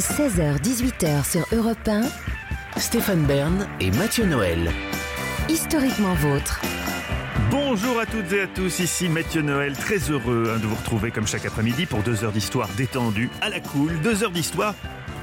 16h-18h sur Europe 1, Stéphane Bern et Mathieu Noël. historiquement vôtre. Bonjour à toutes et à tous, ici Mathieu Noël, très heureux hein, de vous retrouver comme chaque après-midi pour deux heures d'histoire détendue, à la cool, deux heures d'histoire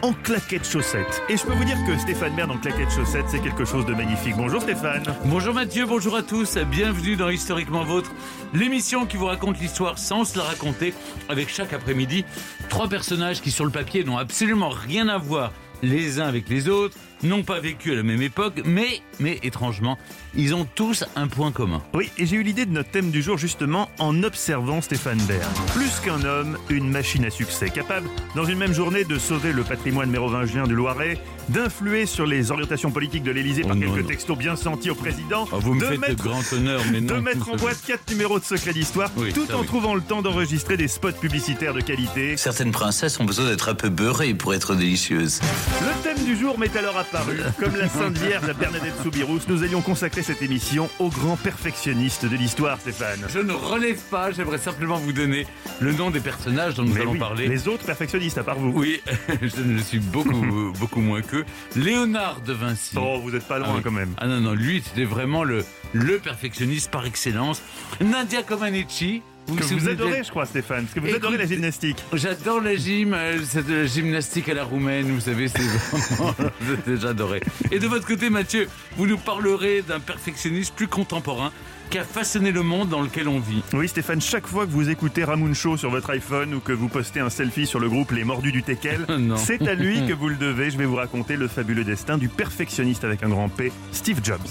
en claquettes chaussettes. Et je peux vous dire que Stéphane Bern en claquettes chaussettes, c'est quelque chose de magnifique. Bonjour Stéphane. Bonjour Mathieu, bonjour à tous, bienvenue dans Historiquement Vôtre, l'émission qui vous raconte l'histoire sans se la raconter, avec chaque après-midi trois personnages qui sur le papier n'ont absolument rien à voir les uns avec les autres, n'ont pas vécu à la même époque, mais, mais étrangement, ils ont tous un point commun. Oui, et j'ai eu l'idée de notre thème du jour justement en observant Stéphane Bern. Plus qu'un homme, une machine à succès, capable dans une même journée de sauver le patrimoine mérovingien du Loiret, d'influer sur les orientations politiques de l'Élysée par Oh non, quelques non. textos bien sentis au président, vous me de, faites mettre, de grand honneur, mais non. de mettre en boîte quatre numéros de secret d'histoire, Oui, tout en oui. trouvant le temps d'enregistrer des spots publicitaires de qualité. Certaines princesses ont besoin d'être un peu beurrées pour être délicieuses. Le thème du jour m'est alors apparu. Comme la Sainte Vierge à Bernadette Soubirous, nous allions consacrer cette émission au grand perfectionniste de l'histoire, Stéphane. Je ne relève pas, j'aimerais simplement vous donner le nom des personnages dont nous Mais allons oui, parler. les autres perfectionnistes à part vous. Oui, je ne le suis beaucoup, beaucoup moins que Léonard de Vinci. Oh, vous êtes pas loin Ah oui. quand même. Ah non, non, lui, c'était vraiment le, le perfectionniste par excellence. Nadia Comaneci. Que vous souvenez de- adorez, je crois, Stéphane, parce que vous adorez la gymnastique. J'adore la gym, euh, la gymnastique à la roumaine, vous savez, c'est vraiment... J'adorais. Et de votre côté, Mathieu, vous nous parlerez d'un perfectionniste plus contemporain qui a façonné le monde dans lequel on vit. Oui, Stéphane, chaque fois que vous écoutez Ramoun Show sur votre iPhone ou que vous postez un selfie sur le groupe Les Mordus du Tekel, c'est à lui que vous le devez. Je vais vous raconter le fabuleux destin du perfectionniste avec un grand P, Steve Jobs.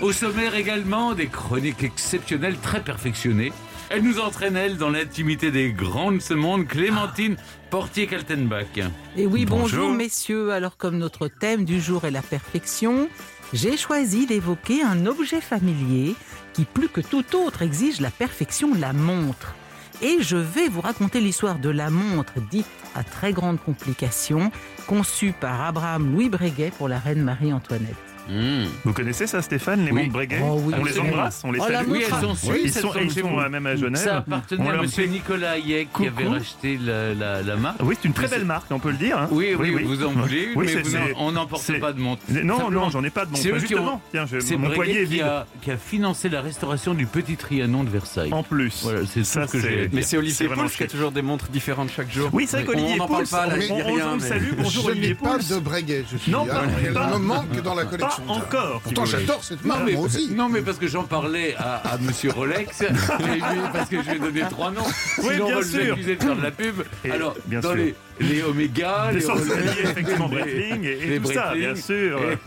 Au sommaire également, des chroniques exceptionnelles, très perfectionnées. Elle nous entraîne, elle, dans l'intimité des grands de ce monde, Clémentine Portier-Kaltenbach. Et oui, Bonjour. bonjour. messieurs. Alors comme notre thème du jour est la perfection, j'ai choisi d'évoquer un objet familier qui plus que tout autre exige la perfection, la montre. Et je vais vous raconter l'histoire de la montre dite à très grande complication, conçue par Abraham Louis Breguet pour la reine Marie-Antoinette. Mmh. Vous connaissez ça, Stéphane, les Oui. montres Breguet Oh oui, On les embrasse, on les Oh, salue. Oui, elles sont Oui, suisses, Ils sont, elles sont à même à Genève. Ça On appartenait à monsieur Nicolas Hayek qui avait Coucou. racheté la, la, la marque. Oui, c'est une très belle marque, on peut le dire. hein. Oui, oui, vous en voulez une, Oui, mais vous n'en- on n'emporte pas de montre. Non, Simplement, non, j'en ai pas de montre. c'est eux qui Justement, ont- tiens, je- C'est mon Breguet poignet est qui vide. a, qui a financé la restauration du petit Trianon de Versailles. En plus. Voilà, c'est Ça, que j'ai Mais c'est Olivier Pouls qui a toujours des montres différentes chaque jour. Oui, c'est vrai qu'Olivier On n'en parle Pouls, pas, là, on, je dis on- rien, on le salue. Bonjour je Olivier n'ai pas Pouls. de Breguet, je suis. Non, pas- me manque dans la collection. Encore. si Pourtant, j'adore cette Non marque, mais, moi aussi. non mais parce que j'en parlais à, à Monsieur Rolex et lui, parce que je vais donner trois noms. Oui, Sinon bien on va nous sûr. de faire de la pub. Et Alors bien dans sûr. les les Omega, Les les sourceliers, Rolex, effectivement, les- Breitling et, et les tout ça, bien sûr. Et-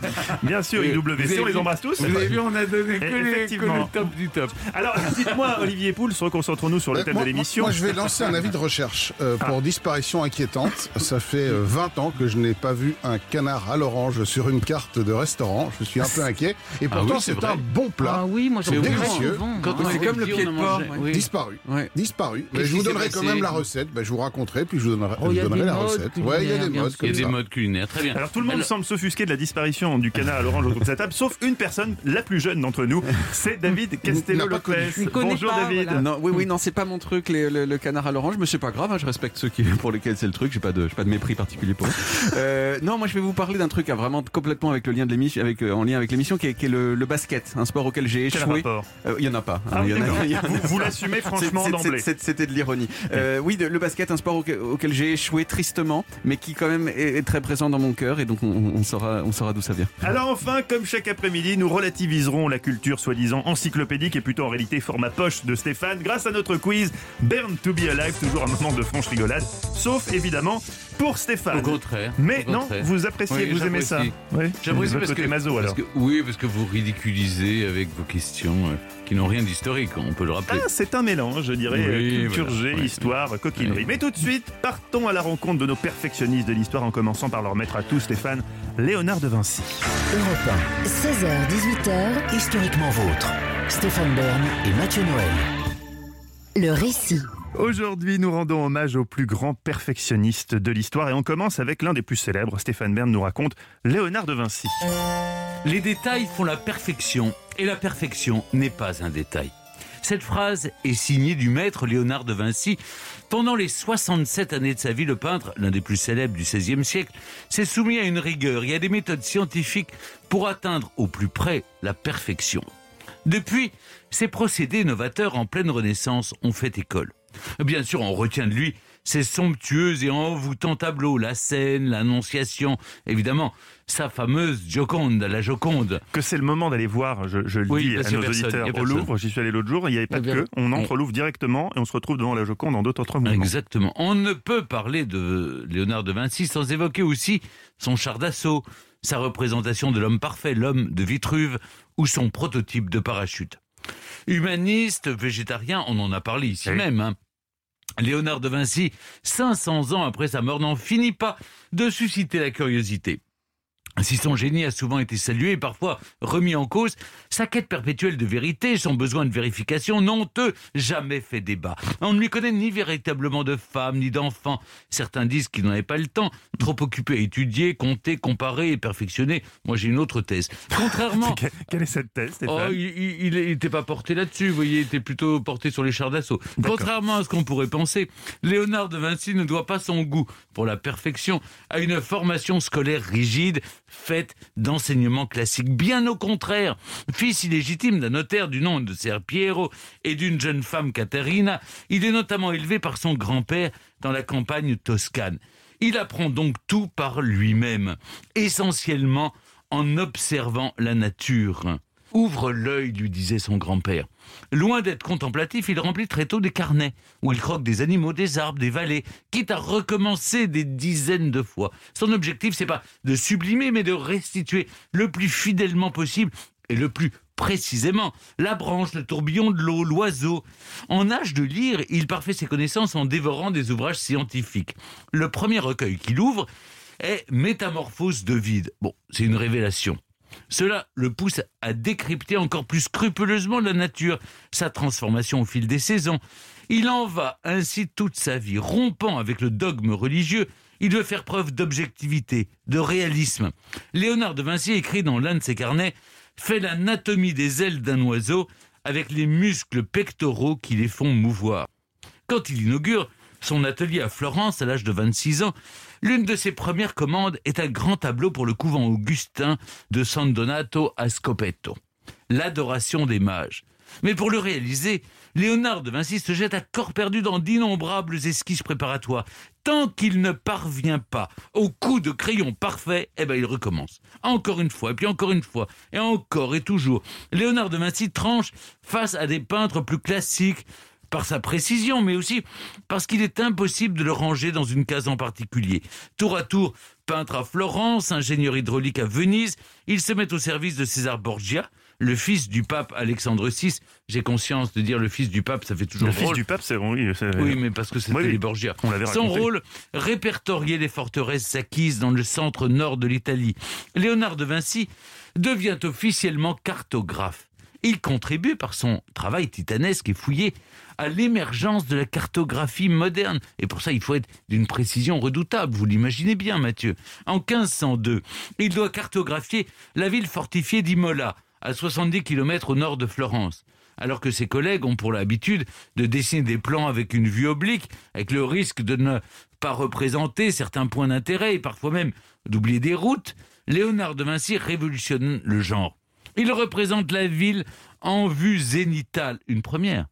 Bien sûr, IWC, on les embrasse tous. Vous avez vu, on a donné que, les, que le top du top. Alors, dites-moi, Olivier Pouls, reconcentrons-nous sur le Euh, thème moi, de l'émission. Moi, je vais lancer un avis de recherche euh, pour Ah. disparition inquiétante. Ça fait euh, 20 ans que je n'ai pas vu un canard à l'orange sur une carte de restaurant. Je suis un peu inquiet. Et pourtant, Ah oui, c'est un bon plat. Ah oui, moi j'en C'est délicieux. souvent, Quand hein. on c'est était comme le pied de porc. Disparu. Disparu. Mais je vous donnerai quand même la recette. Ben, je vous raconterai, puis je vous donnerai, Je il y a vous donnerai des la modes recette. Ouais, il y a des modes. Il y a des modes culinaires, très bien. Alors tout le monde Alors- semble s'offusquer de la disparition du canard à l'orange autour de sa table, sauf une personne, la plus jeune d'entre nous, c'est David pas. Castello-Lopez. Connaît Bonjour pas, David. voilà. Non, oui, oui, non, c'est pas mon truc, les- le, le canard à l'orange, mais c'est pas grave, hein, je respecte ceux qui, pour lesquels c'est le truc, j'ai pas de, pas de mépris particulier pour eux. Euh, non, moi je vais vous parler d'un truc à vraiment complètement avec le lien de l'émission, avec, euh, en lien avec l'émission, qui est, qui est le, le basket, un sport auquel j'ai échoué. Euh, Il y en a pas. Ah, Il y en a- d'accord. il y en a- Vous, vous l'assumez franchement d'emblée. C'était de l'ironie. Euh, oui, de- le basket, un sport auquel, auquel j'ai échoué tristement, mais qui quand même est, est très présent dans mon cœur, et donc on, on saura, on saura d'où ça vient. Alors enfin, comme chaque après-midi, nous relativiserons la culture soi-disant encyclopédique et plutôt en réalité format poche de Stéphane grâce à notre quiz Burn to be Alive, toujours un moment de franche rigolade, sauf évidemment pour Stéphane. Au contraire. Mais au non, contraire. vous appréciez, Oui, vous aimez ça j'apprécie. Oui. J'apprécie Votre parce côté que, maso alors. parce que- oui, parce que vous ridiculisez avec vos questions euh, qui n'ont rien d'historique, on peut le rappeler. Ah, c'est un mélange, je dirais, Oui, culture voilà, G, ouais. histoire, coquinerie. Ouais. Mais tout de suite, partons à la rencontre de nos perfectionnistes de l'histoire en commençant par leur maître à tous, Stéphane, Léonard de Vinci. Europe 16h-18h, 1, historiquement vôtre. Stéphane Bern et Mathieu Noël. le récit. Aujourd'hui, nous rendons hommage au plus grand perfectionniste de l'histoire et on commence avec l'un des plus célèbres. Stéphane Bern nous raconte Léonard de Vinci. Les détails font la perfection, et la perfection n'est pas un détail. Cette phrase est signée du maître Léonard de Vinci. Pendant les 67 années de sa vie, le peintre, l'un des plus célèbres du XVIe siècle, s'est soumis à une rigueur et à des méthodes scientifiques pour atteindre au plus près la perfection. Depuis, ces procédés novateurs en pleine renaissance ont fait école. Bien sûr, on retient de lui ses somptueux et envoûtants tableaux, la scène, l'annonciation, évidemment, sa fameuse Joconde, la Joconde. Que c'est le moment d'aller voir, je, je le Oui, dis à nos personne, auditeurs au. Louvre, j'y suis allé l'autre jour, il n'y avait pas Eh de bien, queue, on entre on- au Louvre directement et on se retrouve devant la Joconde en d'autres mouvements. Exactement. On ne peut parler de Léonard de Vinci sans évoquer aussi son char d'assaut, sa représentation de l'homme parfait, l'homme de Vitruve, ou son prototype de parachute. Humaniste, végétarien, on en a parlé ici Oui. même. hein. Léonard de Vinci, 500 ans après sa mort, n'en finit pas de susciter la curiosité. Si son génie a souvent été salué et parfois remis en cause, sa quête perpétuelle de vérité, son besoin de vérification n'ont eux jamais fait débat. On ne lui connaît ni véritablement de femme ni d'enfant. Certains disent qu'il n'en avait pas le temps, trop occupé à étudier, compter, comparer et perfectionner. Moi j'ai une autre thèse. Contrairement... Que- Quelle est cette thèse, Oh, il n'était pas porté là-dessus, vous voyez, il était plutôt porté sur les chars d'assaut. Contrairement à ce qu'on pourrait penser, Léonard de Vinci ne doit pas son goût pour la perfection à une formation scolaire rigide, faite d'enseignements classiques. Bien au contraire, fils illégitime d'un notaire du nom de Ser Piero et d'une jeune femme Caterina, il est notamment élevé par son grand-père dans la campagne toscane. Il apprend donc tout par lui-même, essentiellement en observant la nature. Ouvre l'œil, lui disait son grand-père. Loin d'être contemplatif, il remplit très tôt des carnets, où il croque des animaux, des arbres, des vallées, quitte à recommencer des dizaines de fois. Son objectif, c'est pas de sublimer, mais de restituer le plus fidèlement possible et le plus précisément la branche, le tourbillon de l'eau, l'oiseau. En âge de lire, il parfait ses connaissances en dévorant des ouvrages scientifiques. Le premier recueil qu'il ouvre est Métamorphose de vide. Bon, c'est une révélation. Cela le pousse à décrypter encore plus scrupuleusement la nature, sa transformation au fil des saisons. Il en va ainsi toute sa vie, rompant avec le dogme religieux. Il veut faire preuve d'objectivité, de réalisme. Léonard de Vinci écrit dans l'un de ses carnets fait l'anatomie des ailes d'un oiseau avec les muscles pectoraux qui les font mouvoir. Quand il inaugure son atelier à Florence à l'âge de 26 ans, l'une de ses premières commandes est un grand tableau pour le couvent augustin de San Donato a Scopetto, l'adoration des mages. Mais pour le réaliser, Léonard de Vinci se jette à corps perdu dans d'innombrables esquisses préparatoires. Tant qu'il ne parvient pas au coup de crayon parfait, eh ben il recommence. Encore une fois, et puis encore une fois, et encore et toujours. Léonard de Vinci tranche face à des peintres plus classiques, par sa précision, mais aussi parce qu'il est impossible de le ranger dans une case en particulier. Tour à tour, peintre à Florence, ingénieur hydraulique à Venise, il se met au service de César Borgia, le fils du pape Alexandre VI. J'ai conscience de dire le fils du pape, ça fait toujours Le fils drôle. du pape, c'est oui, Oui, mais parce que c'était Oui, les Borgia. On Son rôle, répertorier les forteresses acquises dans le centre nord de l'Italie. Léonard de Vinci devient officiellement cartographe. Il contribue par son travail titanesque et fouillé à l'émergence de la cartographie moderne. Et pour ça, il faut être d'une précision redoutable, vous l'imaginez bien, Mathieu. En 1502, il doit cartographier la ville fortifiée d'Imola, à 70 km au nord de Florence alors que ses collègues ont pour l'habitude de dessiner des plans avec une vue oblique, avec le risque de ne pas représenter certains points d'intérêt et parfois même d'oublier des routes, Léonard de Vinci révolutionne le genre. Il représente la ville en vue zénitale, une première.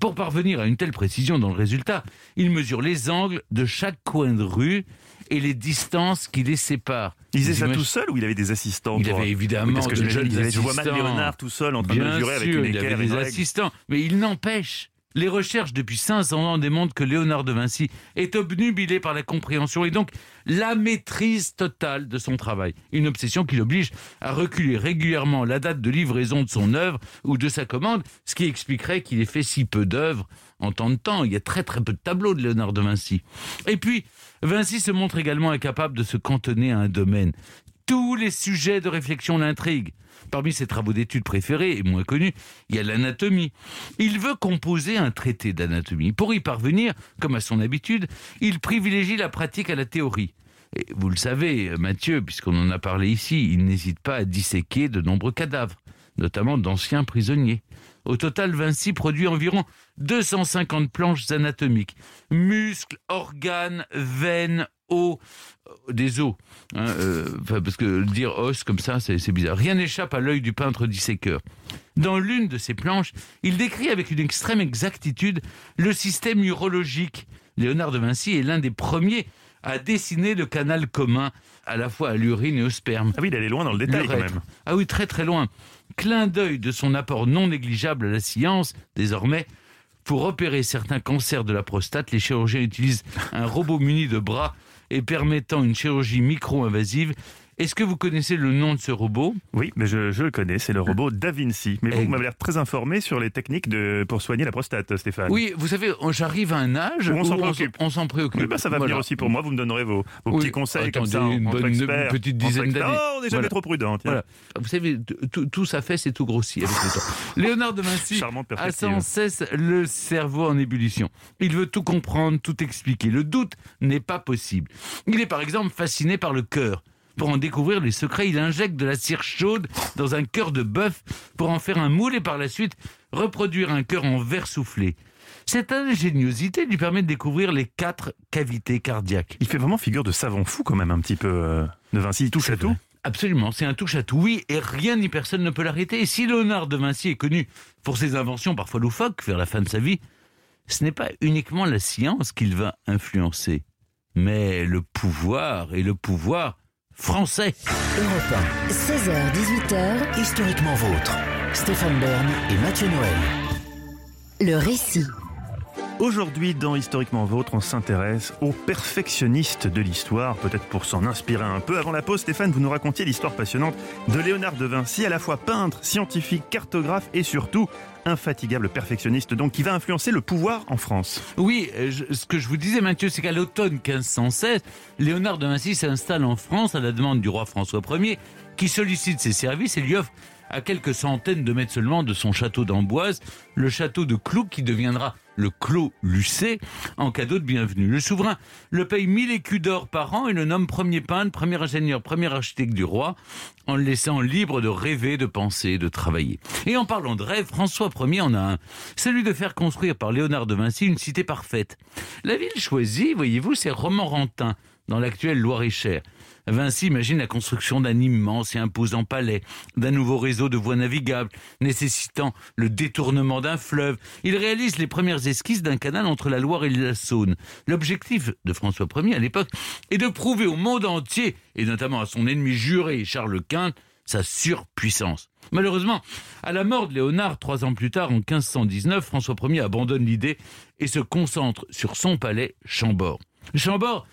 Pour parvenir à une telle précision dans le résultat, il mesure les angles de chaque coin de rue et les distances qui les séparent. Il faisait ça tout seul ou il avait des assistants Il avait évidemment Oui, parce que de j'imagine, jeunes il avait- Je vois mal assistants. Léonard tout seul en train de Bien mesurer avec sûr, une il avait des règle. assistants, mais il n'empêche. Les recherches depuis 500 ans démontrent que Léonard de Vinci est obnubilé par la compréhension et donc la maîtrise totale de son travail. Une obsession qui l'oblige à reculer régulièrement la date de livraison de son œuvre ou de sa commande, ce qui expliquerait qu'il ait fait si peu d'œuvres en tant de temps. Il y a très très peu de tableaux de Léonard de Vinci. Et puis, Vinci se montre également incapable de se cantonner à un domaine. Tous les sujets de réflexion l'intriguent. Parmi ses travaux d'études préférés et moins connus, il y a l'anatomie. Il veut composer un traité d'anatomie. Pour y parvenir, comme à son habitude, il privilégie la pratique à la théorie. Et vous le savez, Mathieu, puisqu'on en a parlé ici, il n'hésite pas à disséquer de nombreux cadavres, notamment d'anciens prisonniers. Au total, Vinci produit environ 250 planches anatomiques. Muscles, organes, veines, os, euh, des os. hein, euh, parce que dire os comme ça, c'est bizarre. Rien n'échappe à l'œil du peintre disséqueur. Dans l'une de ces planches, il décrit avec une extrême exactitude le système urologique. Léonard de Vinci est l'un des premiers à dessiner le canal commun à la fois à l'urine et au sperme. Ah oui, il allait loin dans le détail quand même. Ah oui, très très loin. Clin d'œil de son apport non négligeable à la science, désormais. Pour opérer certains cancers de la prostate, les chirurgiens utilisent un robot muni de bras et permettant une chirurgie micro-invasive. Est-ce que vous connaissez le nom de ce robot Oui, mais je, je le connais, c'est le robot Da Vinci. Mais vous, m'avez l'air très informé sur les techniques de, pour soigner la prostate, Stéphane. Oui, vous savez, on- j'arrive à un âge Où on s'en préoccupe. on s'en préoccupe. Oui, bah, ça va Voilà. venir aussi pour moi. Vous me donnerez vos, vos Oui, petits conseils comme attendez, ça. en- une bonne- une petite dizaine d'années. Oh, on n'est jamais Voilà. trop prudent. Voilà. Vous savez, tout, ça fait, c'est tout grossi avec le temps. Léonard de Vinci a sans cesse le cerveau en ébullition. Il veut tout comprendre, tout expliquer. Le doute n'est pas possible. Il est par exemple fasciné par le cœur. Pour en découvrir les secrets, il injecte de la cire chaude dans un cœur de bœuf pour en faire un moule et par la suite reproduire un cœur en verre soufflé. Cette ingéniosité lui permet de découvrir les quatre cavités cardiaques. Il fait vraiment figure de savant fou quand même un petit peu. euh, de Vinci, il touche à tout. Absolument, c'est un touche à tout, oui, et rien ni personne ne peut l'arrêter. Et si Léonard de Vinci est connu pour ses inventions parfois loufoques vers la fin de sa vie, ce n'est pas uniquement la science qu'il va influencer, mais le pouvoir et le pouvoir français. Europe 1. 16h, 18h, Historiquement vôtre. Stéphane Bern et Mathieu Noël. le récit. Aujourd'hui, dans Historiquement Vôtre, on s'intéresse aux perfectionnistes de l'histoire, peut-être pour s'en inspirer un peu. Avant la pause, Stéphane, vous nous racontiez l'histoire passionnante de Léonard de Vinci, à la fois peintre, scientifique, cartographe et surtout infatigable perfectionniste, donc qui va influencer le pouvoir en France. Oui, euh, ce que je vous disais, Mathieu, c'est qu'à l'automne 1516, Léonard de Vinci s'installe en France à la demande du roi François Ier, qui sollicite ses services et lui offre à quelques centaines de mètres seulement de son château d'Amboise, le château de Clou qui deviendra le Clos Lucé, en cadeau de bienvenue. Le souverain le paye 1000 écus d'or par an et le nomme premier peintre, premier ingénieur, premier architecte du roi, en le laissant libre de rêver, de penser, de travailler. Et en parlant de rêve, François Ier en a un, celui de faire construire par Léonard de Vinci une cité parfaite. La ville choisie, voyez-vous, c'est Romorantin, dans l'actuel Loir-et-Cher. Vinci imagine la construction d'un immense et imposant palais, d'un nouveau réseau de voies navigables, nécessitant le détournement d'un fleuve. Il réalise les premières esquisses d'un canal entre la Loire et la Saône. L'objectif de François Ier à l'époque est de prouver au monde entier, et notamment à son ennemi juré Charles Quint, sa surpuissance. Malheureusement, à la mort de Léonard, trois ans plus tard, en 1519, François Ier abandonne l'idée et se concentre sur son palais Chambord. Chambord,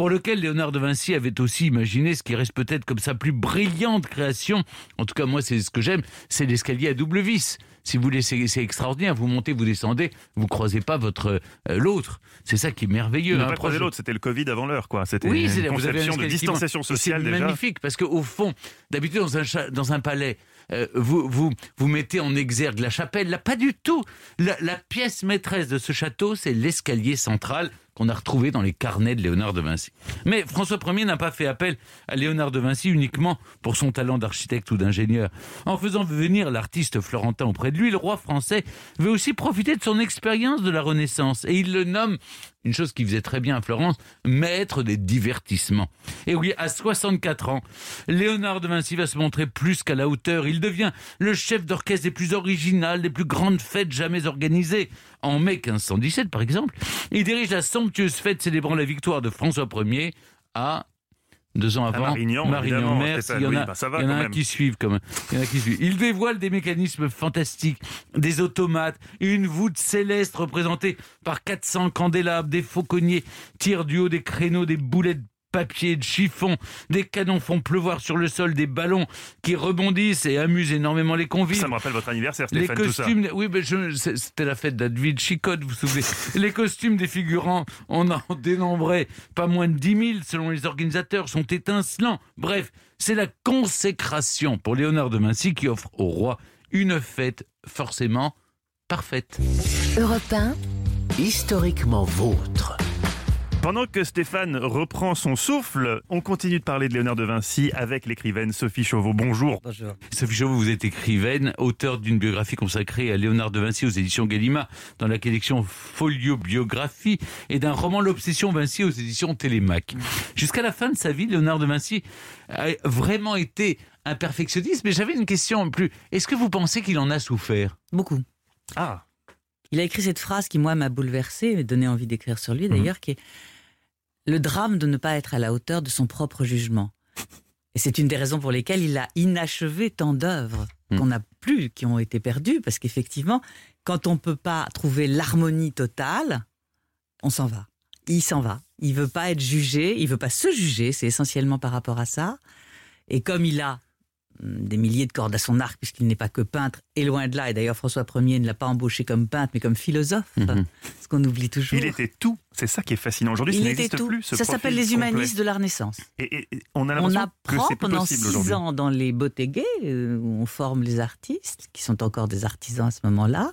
pour lequel Léonard de Vinci avait aussi imaginé ce qui reste peut-être comme sa plus brillante création. En tout cas, moi, c'est ce que j'aime, c'est l'escalier à double vis. Si vous voulez, c'est extraordinaire. Vous montez, vous descendez, vous croisez pas votre euh, l'autre. C'est ça qui est merveilleux. Ne hein. pas croiser l'autre, c'était le Covid avant l'heure, quoi. C'était oui, une vous conception de distanciation sociale C'est déjà. magnifique parce qu'au fond, d'habitude dans un dans un palais, euh, vous vous vous mettez en exergue la chapelle. Là, pas du tout. La, la pièce maîtresse de ce château, c'est l'escalier central qu'on a retrouvé dans les carnets de Léonard de Vinci. Mais François Ier n'a pas fait appel à Léonard de Vinci uniquement pour son talent d'architecte ou d'ingénieur. En faisant venir l'artiste florentin auprès de lui, le roi français veut aussi profiter de son expérience de la Renaissance et il le nomme une chose qui faisait très bien à Florence, maître des divertissements. Et oui, à 64 ans, Léonard de Vinci va se montrer plus qu'à la hauteur. Il devient le chef d'orchestre des plus originales, des plus grandes fêtes jamais organisées. En mai 1517, par exemple, il dirige la somptueuse fête célébrant la victoire de François Ier à deux ans avant, Marignan. Il y en Oui, bah, va il y en a quand même. qui suivent comme il y en a qui suivent. Il dévoile des mécanismes fantastiques, des automates, une voûte céleste représentée par 400 candélabres, des fauconniers tirent du haut des créneaux des boulets de papier, de chiffon, des canons font pleuvoir sur le sol, des ballons qui rebondissent et amusent énormément les convives. Ça me rappelle votre anniversaire, Les Stéphane, tout ça. costumes, oui, mais c'était la fête d'Advil Chicotte, vous vous souvenez. Les costumes des figurants, on en dénombrait pas moins de 10 000 selon les organisateurs, sont étincelants. Bref, c'est la consécration pour Léonard de Vinci qui offre au roi une fête forcément parfaite. Europe 1, Historiquement vôtre. Pendant que Stéphane reprend son souffle, on continue de parler de Léonard de Vinci avec l'écrivaine Sophie Chauveau. Bonjour. Bonjour. Sophie Chauveau, vous êtes écrivaine, auteur d'une biographie consacrée à Léonard de Vinci aux éditions Gallimard dans la collection Folio Biographie et d'un roman L'Obsession Vinci aux éditions Télémac. Jusqu'à la fin de sa vie, Léonard de Vinci a vraiment été un perfectionniste, mais j'avais une question plus. Est-ce que vous pensez qu'il en a souffert? Beaucoup. Ah, Il a écrit cette phrase qui, moi, m'a bouleversée et donné envie d'écrire sur lui, d'ailleurs, qui est le drame de ne pas être à la hauteur de son propre jugement. Et c'est une des raisons pour lesquelles il a inachevé tant d'œuvres Mhm. qu'on n'a plus, qui ont été perdues, parce qu'effectivement, quand on ne peut pas trouver l'harmonie totale, on s'en va. Il s'en va. Il veut pas être jugé, il veut pas se juger, c'est essentiellement par rapport à ça. Et comme il a des milliers de cordes à son arc, puisqu'il n'est pas que peintre, et loin de là, et d'ailleurs François Ier ne l'a pas embauché comme peintre, mais comme philosophe, Mhm. ce qu'on oublie toujours. il était tout. C'est ça qui est fascinant. Aujourd'hui, ça Il était n'existe tout. plus. ce ça s'appelle les complet. humanistes de la Renaissance. Et, et- et on a l'impression que c'est pendant six ans dans les bottégués, euh, où on forme les artistes, qui sont encore des artisans à ce moment-là,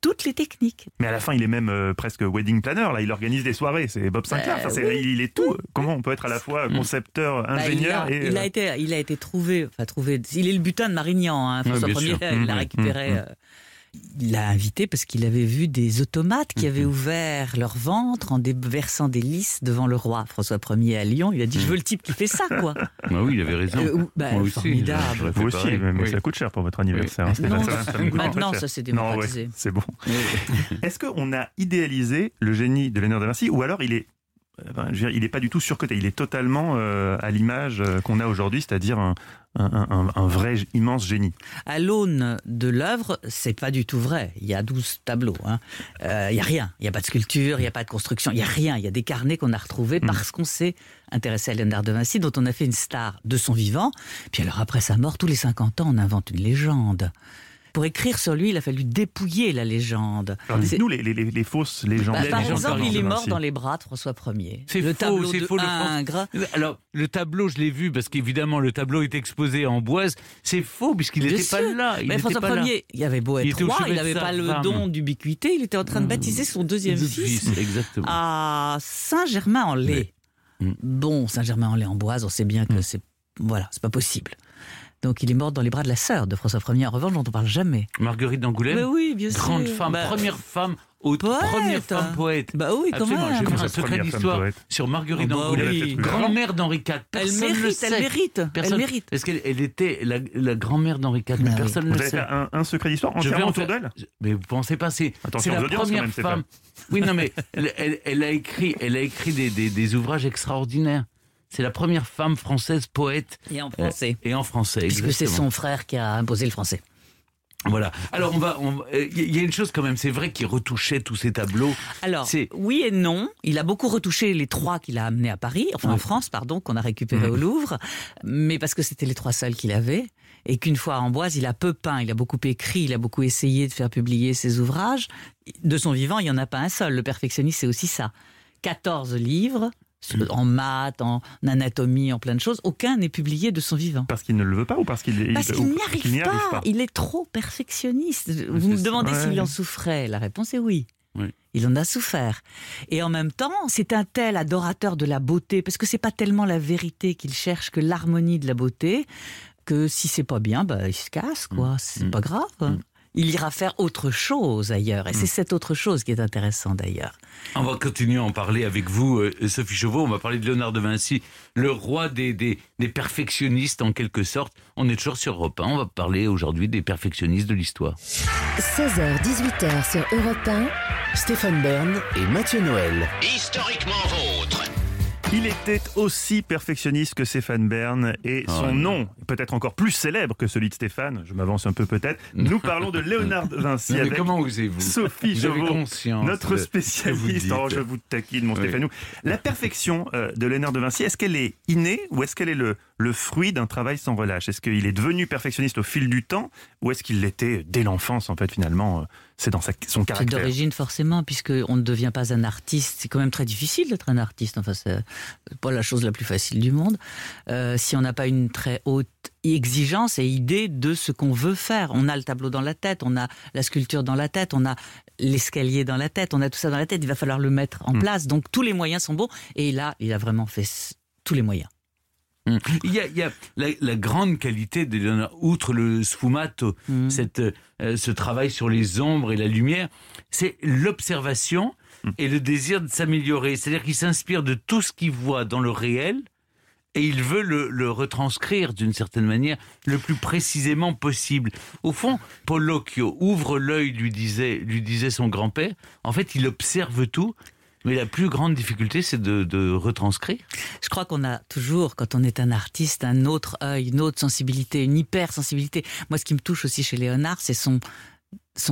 toutes les techniques. Mais à la fin, il est même euh, presque wedding planner. Là, il organise des soirées. C'est Bob Sinclair. Euh, Enfin, c'est- il est tout. Comment on peut être à la fois concepteur, Bah, il, ingénieur a, et il a euh, été, il a été trouvé, enfin trouvé. Il est le butin de Marignan. Hein, François Ier, il l'a Mhm, récupéré. mhm. euh, il l'a invité parce qu'il avait vu des automates qui avaient ouvert leur ventre en déversant des lys devant le roi François Ier à Lyon. Il a dit Je veux le type qui fait ça, quoi. Ah oui, il avait raison. Euh, bah, Moi aussi, formidable. vous aussi, pareil. mais, Oui. ça coûte cher pour votre anniversaire. hein. Non, Ça, maintenant, ça s'est ouais, démocratisé. c'est bon. Est-ce qu'on a idéalisé le génie de Léonard de Vinci ou alors il est je veux dire, il n'est pas du tout surcoté, il est totalement euh, à l'image euh, qu'on a aujourd'hui, c'est-à-dire un, un- un- un vrai immense génie. À l'aune de l'œuvre, c'est pas du tout vrai. Il y a 12 tableaux. hein. Euh, il y a rien. Il n'y a pas de sculpture, il n'y a pas de construction, il y a rien. Il y a des carnets qu'on a retrouvés parce qu'on s'est intéressé à Léonard de Vinci, dont on a fait une star de son vivant. Puis alors après sa mort, tous les 50 ans, on invente une légende. Pour écrire sur lui, il a fallu dépouiller la légende. Alors C'est- dites-nous les, les- les- les fausses légendes. Bah, par légendes exemple, il est mort dans les bras de François Ier. C'est le faux, tableau c'est de faux, le Ingres. Alors, le tableau, je l'ai vu parce qu'évidemment, le tableau est exposé en boise. C'est faux puisqu'il n'était pas là. Il Mais n'était François pas là. Ier, il avait beau être roi, il n'avait pas le femme. don d'ubiquité, il était en train de baptiser son deuxième Deux fils. fils, exactement. à Saint-Germain-en-Laye. Mm. Bon, Saint-Germain-en-Laye en Boise, on sait bien que Mm. c'est voilà, c'est pas possible. Donc il est mort dans les bras de la sœur de François Ier, en revanche, dont on parle jamais. Marguerite d'Angoulême, Mais oui, bien sûr. grande femme, Bah, première femme, haute, poète. première femme poète. Bah oui, même. j'ai Comment fait un secret d'histoire sur Marguerite Oh bah d'Angoulême, oui. grand-mère d'henri IV. Elle Personne ne le mérite, elle sait. mérite, Personne- elle mérite. Parce qu'elle elle était la, la grand-mère d'Henri IV, mais Ah oui. personne ne le sait. un, un secret d'histoire Je vais entièrement en autour faire- d'elle? Mais vous pensez pas, c'est la première même, femme. Oui, non, mais elle, elle- elle a écrit, elle a écrit des, des- des ouvrages extraordinaires. C'est la première femme française poète Et en français. et en français. Puisque c'est son frère qui a imposé le français. Voilà. Alors on va, va- euh, il y a une chose quand même. C'est vrai qu'il retouchait tous ces tableaux. Alors, C'est- oui et non. Il a beaucoup retouché les trois qu'il a amenés à Paris, enfin en France, pardon, qu'on a récupérés Mhm. au Louvre, mais parce que c'était les trois seuls qu'il avait. Et qu'une fois en Boise, il a peu peint, il a beaucoup écrit, il a beaucoup essayé de faire publier ses ouvrages. De son vivant, il n'y en a pas un seul. Le perfectionniste, c'est aussi ça. 14 livres. En maths, en anatomie, en plein de choses. Aucun n'est publié de son vivant. Parce qu'il ne le veut pas ou parce qu'il n'y parce arrive, pas. arrive pas Il est trop perfectionniste. c'est Vous me demandez Ouais. s'il en souffrait. La réponse est oui. Oui. Il en a souffert. Et en même temps, c'est un tel adorateur de la beauté, parce que c'est pas tellement la vérité qu'il cherche que l'harmonie de la beauté, que si c'est pas bien, bah, il se casse, quoi. C'est Mm. pas grave. Il ira faire autre chose ailleurs. Et c'est cette autre chose qui est intéressant d'ailleurs. On va continuer à en parler avec vous, euh, Sophie Chauveau. On va parler de Léonard de Vinci, le roi des, des, des perfectionnistes en quelque sorte. On est toujours sur Europe 1. On va parler aujourd'hui des perfectionnistes de l'histoire. 16h-18h sur Europe 1. Stéphane Bern et Mathieu Noël. Historiquement vôtre. Il était aussi perfectionniste que Stéphane Bern et Ah son ouais. nom, peut-être encore plus célèbre que celui de Stéphane, je m'avance un peu peut-être, nous parlons de Léonard de Vinci Mais avec comment osez-vous Sophie Vous Chauveau, conscience notre vous spécialiste. Oh, je vous taquine, mon Oui. Stéphanou. La perfection euh, de Léonard de Vinci, est-ce qu'elle est innée ou est-ce qu'elle est le, le fruit d'un travail sans relâche? Est-ce qu'il est devenu perfectionniste au fil du temps ou est-ce qu'il l'était dès l'enfance en fait finalement euh, C'est dans sa- son C'est caractère. d'origine forcément, puisque on ne devient pas un artiste. C'est quand même très difficile d'être un artiste. Enfin, c'est pas la chose la plus facile du monde. Euh, si on n'a pas une très haute exigence et idée de ce qu'on veut faire. On a le tableau dans la tête, on a la sculpture dans la tête, on a l'escalier dans la tête, on a tout ça dans la tête. Il va falloir le mettre en Mm. place. Donc tous les moyens sont bons. Et là, il a vraiment fait tous les moyens. Hum. Il y a, il y a la, la grande qualité de Léonard, outre le sfumato, Mhm. cette, euh, ce travail sur les ombres et la lumière, c'est l'observation et le désir de s'améliorer. C'est-à-dire qu'il s'inspire de tout ce qu'il voit dans le réel et il veut le, le retranscrire d'une certaine manière le plus précisément possible. Au fond, Pollocchio ouvre l'œil, lui disait, lui disait son grand-père. En fait, il observe tout. Mais la plus grande difficulté, c'est de, retranscrire. Je crois qu'on a toujours, quand on est un artiste, un autre œil, une autre sensibilité, une hypersensibilité. Moi, ce qui me touche aussi chez Léonard, c'est son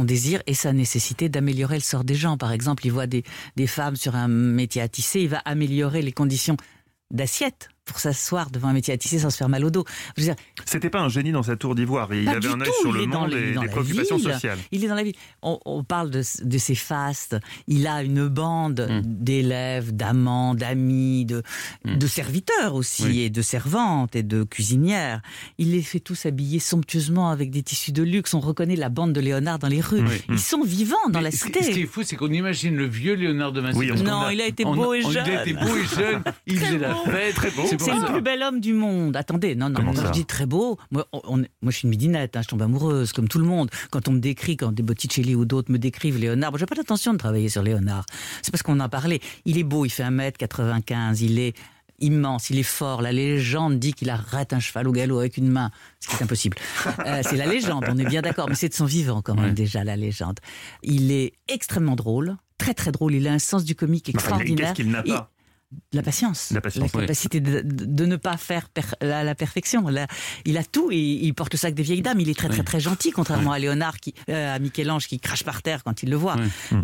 désir et sa nécessité d'améliorer le sort des gens. Par exemple, il voit des femmes sur un métier à tisser, il va améliorer les conditions d'assiette pour s'asseoir devant un métier à tisser sans se faire mal au dos. Dire, C'était pas un génie dans sa tour d'ivoire. Il Pas avait un œil sur le monde les- et des préoccupations ville. sociales. Il est dans la vie. On, on parle de, de ses fastes. Il a une bande Hmm. d'élèves, d'amants, d'amis, de, de serviteurs aussi, Oui. et de servantes et de cuisinières. Il les fait tous habiller somptueusement avec des tissus de luxe. On reconnaît la bande de Léonard dans les rues. Oui. Ils sont vivants dans la Mais cité. Ce qui est fou, c'est qu'on imagine le vieux Léonard de Vinci. Oui, Non, il a été on- beau et on- jeune. Il a été beau et jeune. Il faisait la fête. Très beau. C'est le plus bel homme du monde. Attendez, non, non, je dis très beau. Moi, on- moi, je suis une midinette, hein, je tombe amoureuse, comme tout le monde. Quand on me décrit, quand des Botticelli ou d'autres me décrivent Léonard, moi, j'ai pas l'intention de travailler sur Léonard. C'est parce qu'on en parlait. Il est beau, il fait 1m95, il est immense, il est fort. La légende dit qu'il arrête un cheval au galop avec une main, ce qui est impossible. Euh, c'est la légende, on est bien d'accord, mais c'est de son vivant quand même déjà la légende. Il est extrêmement drôle, très très drôle. Il a un sens du comique Enfin, extraordinaire. Qu'est-ce qu'il n'a pas la patience. La patience, capacité de, de- de ne pas faire per- la, la perfection. La- il a tout et il porte le sac des vieilles dames. Il est très très très gentil, contrairement à Léonard, qui, euh, à Michel-Ange qui crache par terre quand il le voit.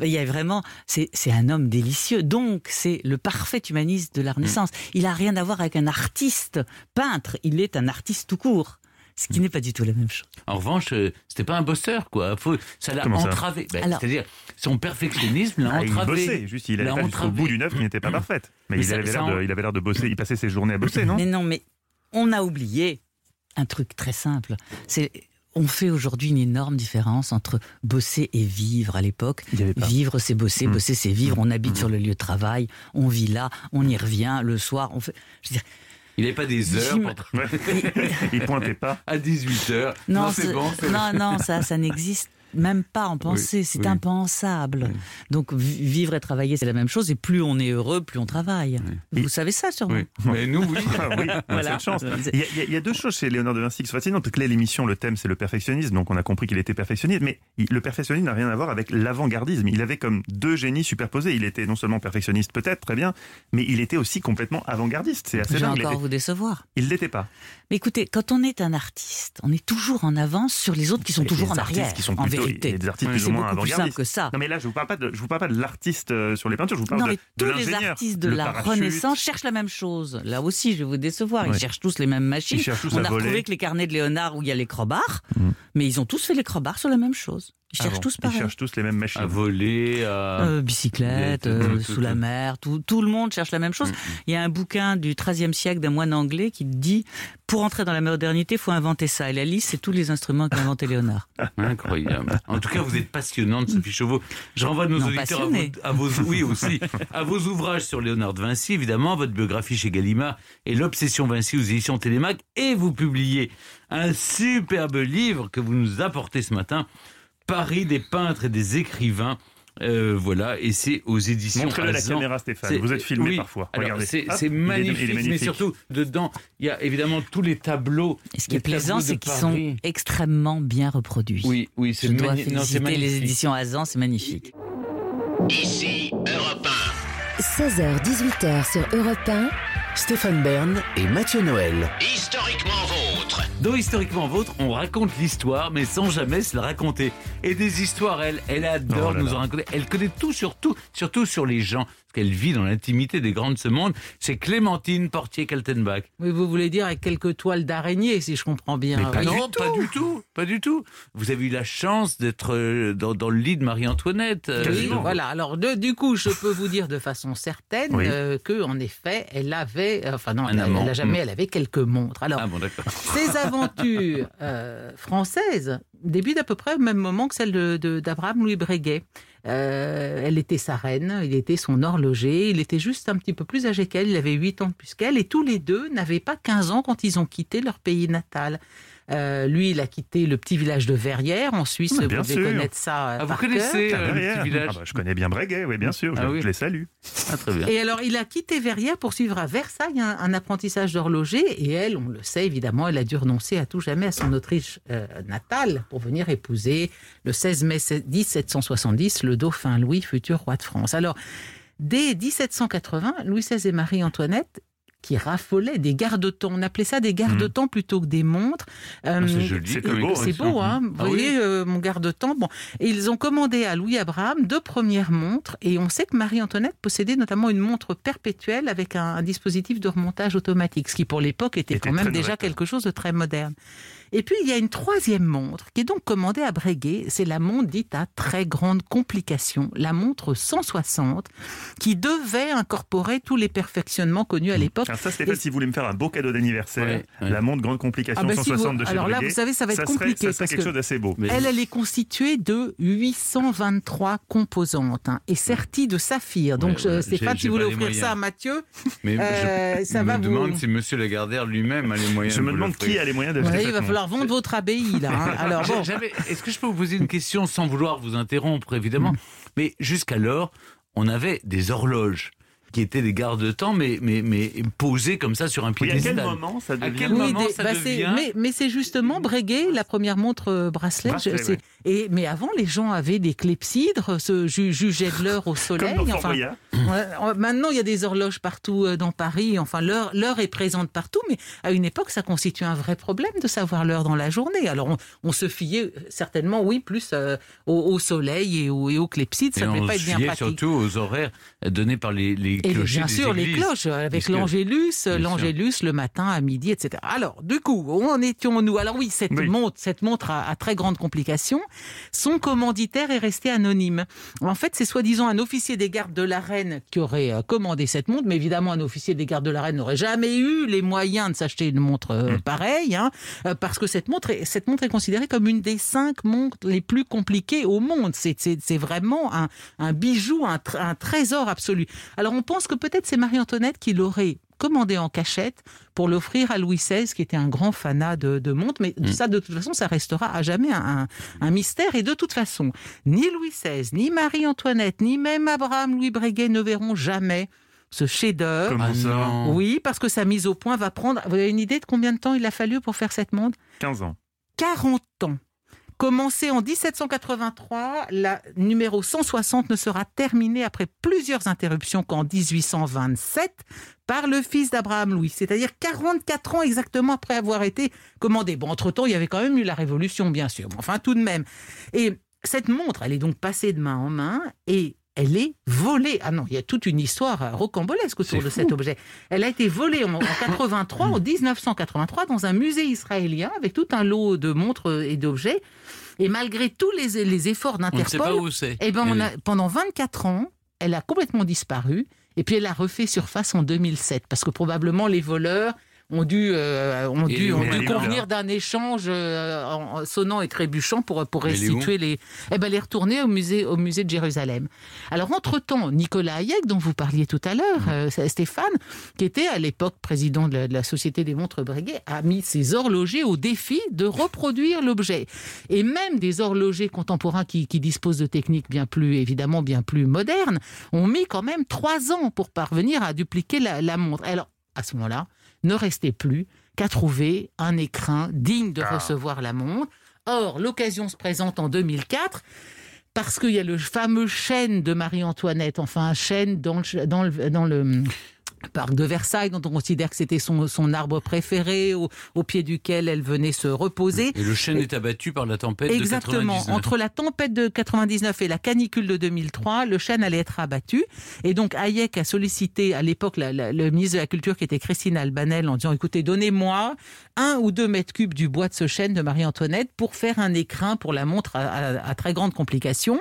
Il y a vraiment, c'est c'est un homme délicieux. Donc c'est le parfait humaniste de la Renaissance. Il a rien à voir avec un artiste peintre. Il est un artiste tout court. Ce qui n'est pas du tout la même chose. En revanche, euh, c'était pas un bosseur, quoi. Faut- ça l'a entravé. Ben, Alors- C'est-à-dire, son perfectionnisme l'a Ah, il entravé. bossait, juste il l'a allait jusqu'au bout d'une œuvre qui n'était pas parfaite. Mais, Mais il, ça- avait ça l'air de, en- il avait l'air de bosser, il passait ses journées à bosser, non Mais non, mais on a oublié un truc très simple. C'est on fait aujourd'hui une énorme différence entre bosser et vivre à l'époque. Il. Vivre, c'est bosser, Mm. bosser, c'est vivre. On habite sur le lieu de travail, on vit là, on y revient le soir. On fait. Je veux dire, Il n'avait pas des heures J'im- pour- Il pointait pas. à 18 heures. non, c'est c'est- bon. c'est- non, non, ça, ça n'existe même pas en pensée. c'est oui. impensable. Donc vi- vivre et travailler, c'est la même chose. Et plus on est heureux, plus on travaille. Vous savez ça, sûrement. Oui. Mais nous, oui. Ah oui, on a Voilà. cette chance. Il y, a, il y a- il y a deux choses chez Léonard de Vinci qui sont fascinantes. Là, l'émission, le thème, c'est le perfectionnisme. Donc, on a compris qu'il était perfectionniste. Mais il- le perfectionnisme n'a rien à voir avec l'avant-gardisme. Il avait comme deux génies superposés. Il était non seulement perfectionniste, peut-être, très bien, mais il était aussi complètement avant-gardiste. C'est assez Je vais encore était- vous décevoir. Il l'était pas. Mais écoutez, quand on est un artiste, on est toujours en avance sur les autres qui sont toujours en artistes arrière. qui sont en plutôt- vérité, il y a des artistes plus c'est ou moins beaucoup plus simple que ça. Non, mais là, je vous parle pas de, je vous parle pas de l'artiste euh, sur les peintures. Je vous parle Non, de, mais de tous les artistes de Le la parachute. Renaissance cherchent la même chose. Là aussi, je vais vous décevoir. Ils cherchent tous les mêmes machines. On a voler. retrouvé que les carnets de Léonard où il y a les crobards, mais ils ont tous fait les crobards sur la même chose. Ils Ah cherchent bon, tous Ils pareil. cherchent tous les mêmes machines. À voler, à... Euh, bicyclette, Des- euh, sous la mer, tout, tout le monde cherche la même chose. Il y a un bouquin du XIIIe siècle d'un moine anglais qui dit pour entrer dans la modernité, il faut inventer ça. Et la liste, c'est tous les instruments qu'a inventé Léonard. Incroyable. En tout cas, vous êtes passionnante, Sophie Chauveau. Je renvoie nos Non, auditeurs à vos, à vos- oui aussi, à vos ouvrages sur Léonard de Vinci, évidemment, votre biographie chez Gallimard et l'obsession Vinci aux éditions Télémac. Et vous publiez un superbe livre que vous nous apportez ce matin, Paris des peintres et des écrivains. Euh, voilà, et c'est aux éditions. Montrez-le à la caméra, Stéphane. Vous êtes filmé oui. parfois. Regardez. c'est il est- magnifique, il est mais magnifique. surtout dedans, il y a évidemment tous les tableaux. Et ce qui est plaisant, c'est qu'ils sont extrêmement bien reproduits. Oui, oui, c'est Je dois magni- non, féliciter les magnifique. éditions Azan, c'est magnifique. Ici Europe 16h-18h sur Europe 1.1. Stéphane Bern et Mathieu Noël. Historiquement vôtre. Dans Historiquement Vôtre, on raconte l'histoire, mais sans jamais se la raconter. Et des histoires, elle, elle adore Oh là nous là. en raconter. Elle connaît tout sur tout, surtout sur les gens, qu'elle vit dans l'intimité des grands de ce monde. C'est Clémentine Portier-Kaltenbach. Oui, vous voulez dire avec quelques toiles d'araignée, si je comprends bien. Mais pas Oui. du non, pas du tout, pas du tout. Vous avez eu la chance d'être euh, dans, dans le lit de Marie-Antoinette. euh, Oui, voilà. Alors, de- du coup, je peux vous dire de façon certaine Oui. euh, que, en effet, elle avait, enfin non, Un elle, amant. elle a jamais, elle avait quelques montres. Alors, Ah bon. Ces aventures euh, françaises débutent à peu près au même moment que de- de- d'Abraham Louis Breguet. Euh, elle était sa reine, il était son horloger, il était juste un petit peu plus âgé qu'elle, il avait 8 ans de plus qu'elle, et tous les deux n'avaient pas 15 ans quand ils ont quitté leur pays natal. Euh, lui, il a quitté le petit village de Verrières, en Suisse, vous devez connaître ça. euh, Ah, vous connaissez cœur. euh, le Derrière. petit village Ah bah, je connais bien Breguet, oui, bien sûr. Ah je, oui. je les salue. Ah, très bien. Et alors, il a quitté Verrières pour suivre à Versailles un, un apprentissage d'horloger. Et elle, on le sait évidemment, elle a dû renoncer à tout jamais à son Autriche euh, natale pour venir épouser le 16 mai 1770 le dauphin Louis, futur roi de France. Alors, dès 1780, Louis XVI et Marie-Antoinette qui raffolaient des garde-temps. On appelait ça des garde-temps plutôt que des montres. Ah, Euh, c'est joli. c'est beau, beau, hein. Vous Ah oui. voyez, euh, mon garde-temps. Bon, et ils ont commandé à Louis Abraham deux premières montres. Et on sait que Marie-Antoinette possédait notamment une montre perpétuelle avec un, un dispositif de remontage automatique, ce qui pour l'époque était, Était quand même déjà quelque chose de très moderne. Et puis il y a une troisième montre qui est donc commandée à Breguet. C'est la montre dite à très grande complication, la montre 160, qui devait incorporer tous les perfectionnements connus à l'époque. Alors ça, Stéphane, Et- si vous voulez me faire un beau cadeau d'anniversaire, Ouais, ouais. la montre grande complication Ah bah si vous- 160 de chez alors là, vous savez, ça va être compliqué Ça serait parce quelque que- chose d'assez beau. Mais- Elle, elle est constituée de 823 composantes hein, et serties de saphir. Donc, Ouais, euh, Stéphane, si vous voulez offrir moyens. ça à Mathieu, Mais Euh, je ça me va vous- demande si Monsieur Lagardère lui-même a les moyens Je de me demande qui a les moyens d'acheter ouais, il cette montre. Falloir vendre votre abbaye là. hein. Alors bon, Est-ce que je peux vous poser une question sans vouloir vous interrompre, évidemment? Mais jusqu'alors, on avait des horloges qui étaient des garde-temps, mais, mais, mais posées comme ça sur un Oui, à piédestal. quel moment ça À devient quel oui, moment des- ça bah, devient mais, mais c'est justement Breguet, la première montre euh, bracelet. Bracelet, je- c'est- ouais. Et, mais avant, les gens avaient des clepsydres, se ju- jugeaient de l'heure au soleil. Comme enfin, euh, maintenant, il y a des horloges partout euh, dans Paris. Enfin, l'heure, l'heure est présente partout, mais à une époque, ça constituait un vrai problème de savoir l'heure dans la journée. Alors, on, on se fiait euh, certainement, oui, plus euh, au, au soleil et au, et au clepsydre. Ça Et ne devait pas être bien fiait pratique. surtout aux horaires donnés par les, les Et clochers bien des sûr, les cloches, avec l'angélus, l'angélus le matin, à midi, etc. Alors, du coup, où en étions-nous? Alors oui, cette Oui. montre, cette montre à, à très grande complication, son commanditaire est resté anonyme. En fait, c'est soi-disant un officier des gardes de la reine qui aurait euh, commandé cette montre, mais évidemment, un officier des gardes de la reine n'aurait jamais eu les moyens de s'acheter une montre euh, pareille, hein, euh, parce que cette montre, est, cette montre est considérée comme une des cinq montres les plus compliquées au monde. C'est, vraiment un, un bijou, un, un trésor absolu. Alors on pense que peut-être c'est Marie-Antoinette qui l'aurait commandé en cachette pour l'offrir à Louis XVI, qui était un grand fanat de, de montres. Mais ça, de toute façon, ça restera à jamais un, un- un mystère. Et de toute façon, ni Louis XVI, ni Marie-Antoinette, ni même Abraham Louis Breguet ne verront jamais ce chef-d'œuvre. Comment Ah. Oui, parce que sa mise au point va prendre. Vous avez une idée de combien de temps il a fallu pour faire cette montre? 15 ans. 40 ans. Commencé en 1783, la numéro 160 ne sera terminée après plusieurs interruptions qu'en 1827 par le fils d'Abraham Louis, c'est-à-dire 44 ans exactement après avoir été commandé. Bon, entre-temps, il y avait quand même eu la Révolution, bien sûr, mais enfin tout de même. Et cette montre, elle est donc passée de main en main et elle est volée. Ah non, il y a toute une histoire rocambolesque autour de fou. cet objet. Elle a été volée en, en 83, en 1983, dans un musée israélien avec tout un lot de montres et d'objets. Et malgré tous les, les efforts On ne sait pas d'Interpol, où c'est. eh ben, on a, pendant 24 ans, elle a complètement disparu. Et puis elle a refait surface en 2007, parce que probablement les voleurs ont dû, euh, ont dû, les ont dû convenir d'un échange euh, en sonnant et trébuchant pour, pour restituer les. Eh ben, elle est retournée au musée, au musée de Jérusalem. Alors, entre-temps, Nicolas Hayek, dont vous parliez tout à l'heure, euh, Stéphane, qui était à l'époque président de la, de la Société des montres Breguet, a mis ses horlogers au défi de reproduire l'objet. Et même des horlogers contemporains qui, qui disposent de techniques bien plus, évidemment, bien plus modernes, ont mis quand même trois ans pour parvenir à dupliquer la, la montre. Alors, à ce moment-là, ne restait plus qu'à trouver un écrin digne de Ah. recevoir la montre. Or, l'occasion se présente en 2004 parce qu'il y a le fameux chêne de Marie-Antoinette, enfin un chêne dans le, dans le, dans le parc de Versailles, dont on considère que c'était son, son arbre préféré, au, au pied duquel elle venait se reposer. Et le chêne est abattu par la tempête Exactement. de 99. Entre la tempête de 99 et la canicule de 2003, le chêne allait être abattu. Et donc Hayek a sollicité à l'époque le ministre de la Culture qui était Christine Albanel en disant écoutez, donnez-moi un ou deux mètres cubes du bois de ce chêne de Marie-Antoinette pour faire un écrin pour la montre à, à- à très grande complication.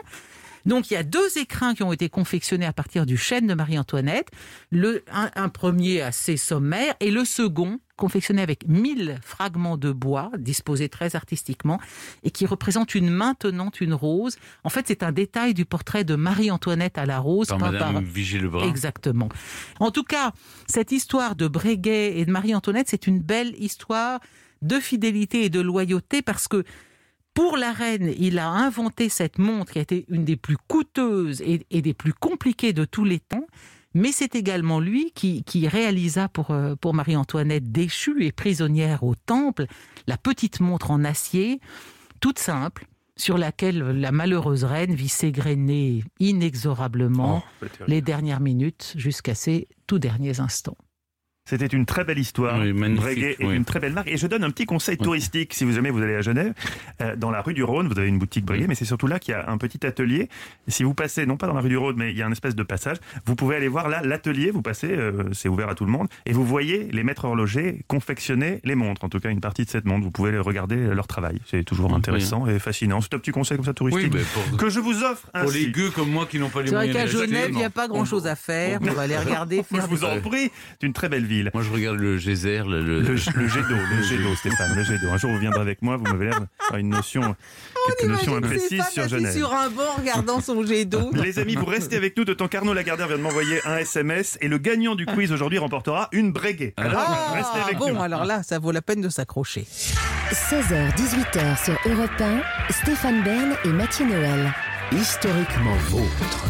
Donc il y a deux écrins qui ont été confectionnés à partir du chêne de Marie-Antoinette. Le, un, un premier assez sommaire et le second confectionné avec 1000 fragments de bois disposés très artistiquement et qui représente une main tenant une rose. En fait, c'est un détail du portrait de Marie-Antoinette à la rose Par Madame par- Vigée-Lebrun. Exactement. En tout cas, cette histoire de Breguet et de Marie-Antoinette, c'est une belle histoire de fidélité et de loyauté parce que pour la reine, il a inventé cette montre qui a été une des plus coûteuses et, et des plus compliquées de tous les temps. Mais c'est également lui qui, qui réalisa pour, euh, pour Marie-Antoinette déchue et prisonnière au temple la petite montre en acier, toute simple, sur laquelle la malheureuse reine vit s'égrener inexorablement Oh, les dernières minutes jusqu'à ses tout derniers instants. C'était une très belle histoire. Oui, Breguet est oui. une très belle marque. Et je donne un petit conseil touristique si vous jamais vous allez à Genève. Euh, dans la rue du Rhône, vous avez une boutique Breguet, mais c'est surtout là qu'il y a un petit atelier. Si vous passez, non pas dans la rue du Rhône, mais il y a un espèce de passage, vous pouvez aller voir là l'atelier. Vous passez, euh, c'est ouvert à tout le monde, et vous voyez les maîtres horlogers confectionner les montres. En tout cas, une partie de cette montre. Vous pouvez regarder leur travail. C'est toujours Oui, intéressant et fascinant. C'est un petit conseil comme ça touristique pour, que je vous offre pour les ainsi. gueux comme moi qui n'ont pas les C'est vrai moyens qu'à Genève, il n'y a pas grand-chose à faire. On va aller regarder. Je vous en prie, c'est une très belle ville. Moi, je regarde le geyser, le, le- Le, le jet d'eau, le jet d'eau, Stéphane, le jet d'eau. Un jour, vous viendrez avec moi, vous m'avez l'air d'avoir une notion, quelques notions imprécises sur Genève. sur un banc regardant son jet d'eau. Les amis, vous restez avec nous, de temps qu'Arnaud Lagardère vient de m'envoyer un SMS et le gagnant du quiz aujourd'hui remportera une Breguet. Alors, restez Ah, avec bon, nous. alors là, ça vaut la peine de s'accrocher. 16h, 18h sur Europe 1, Stéphane Bern et Mathieu Noël. Historiquement vôtre.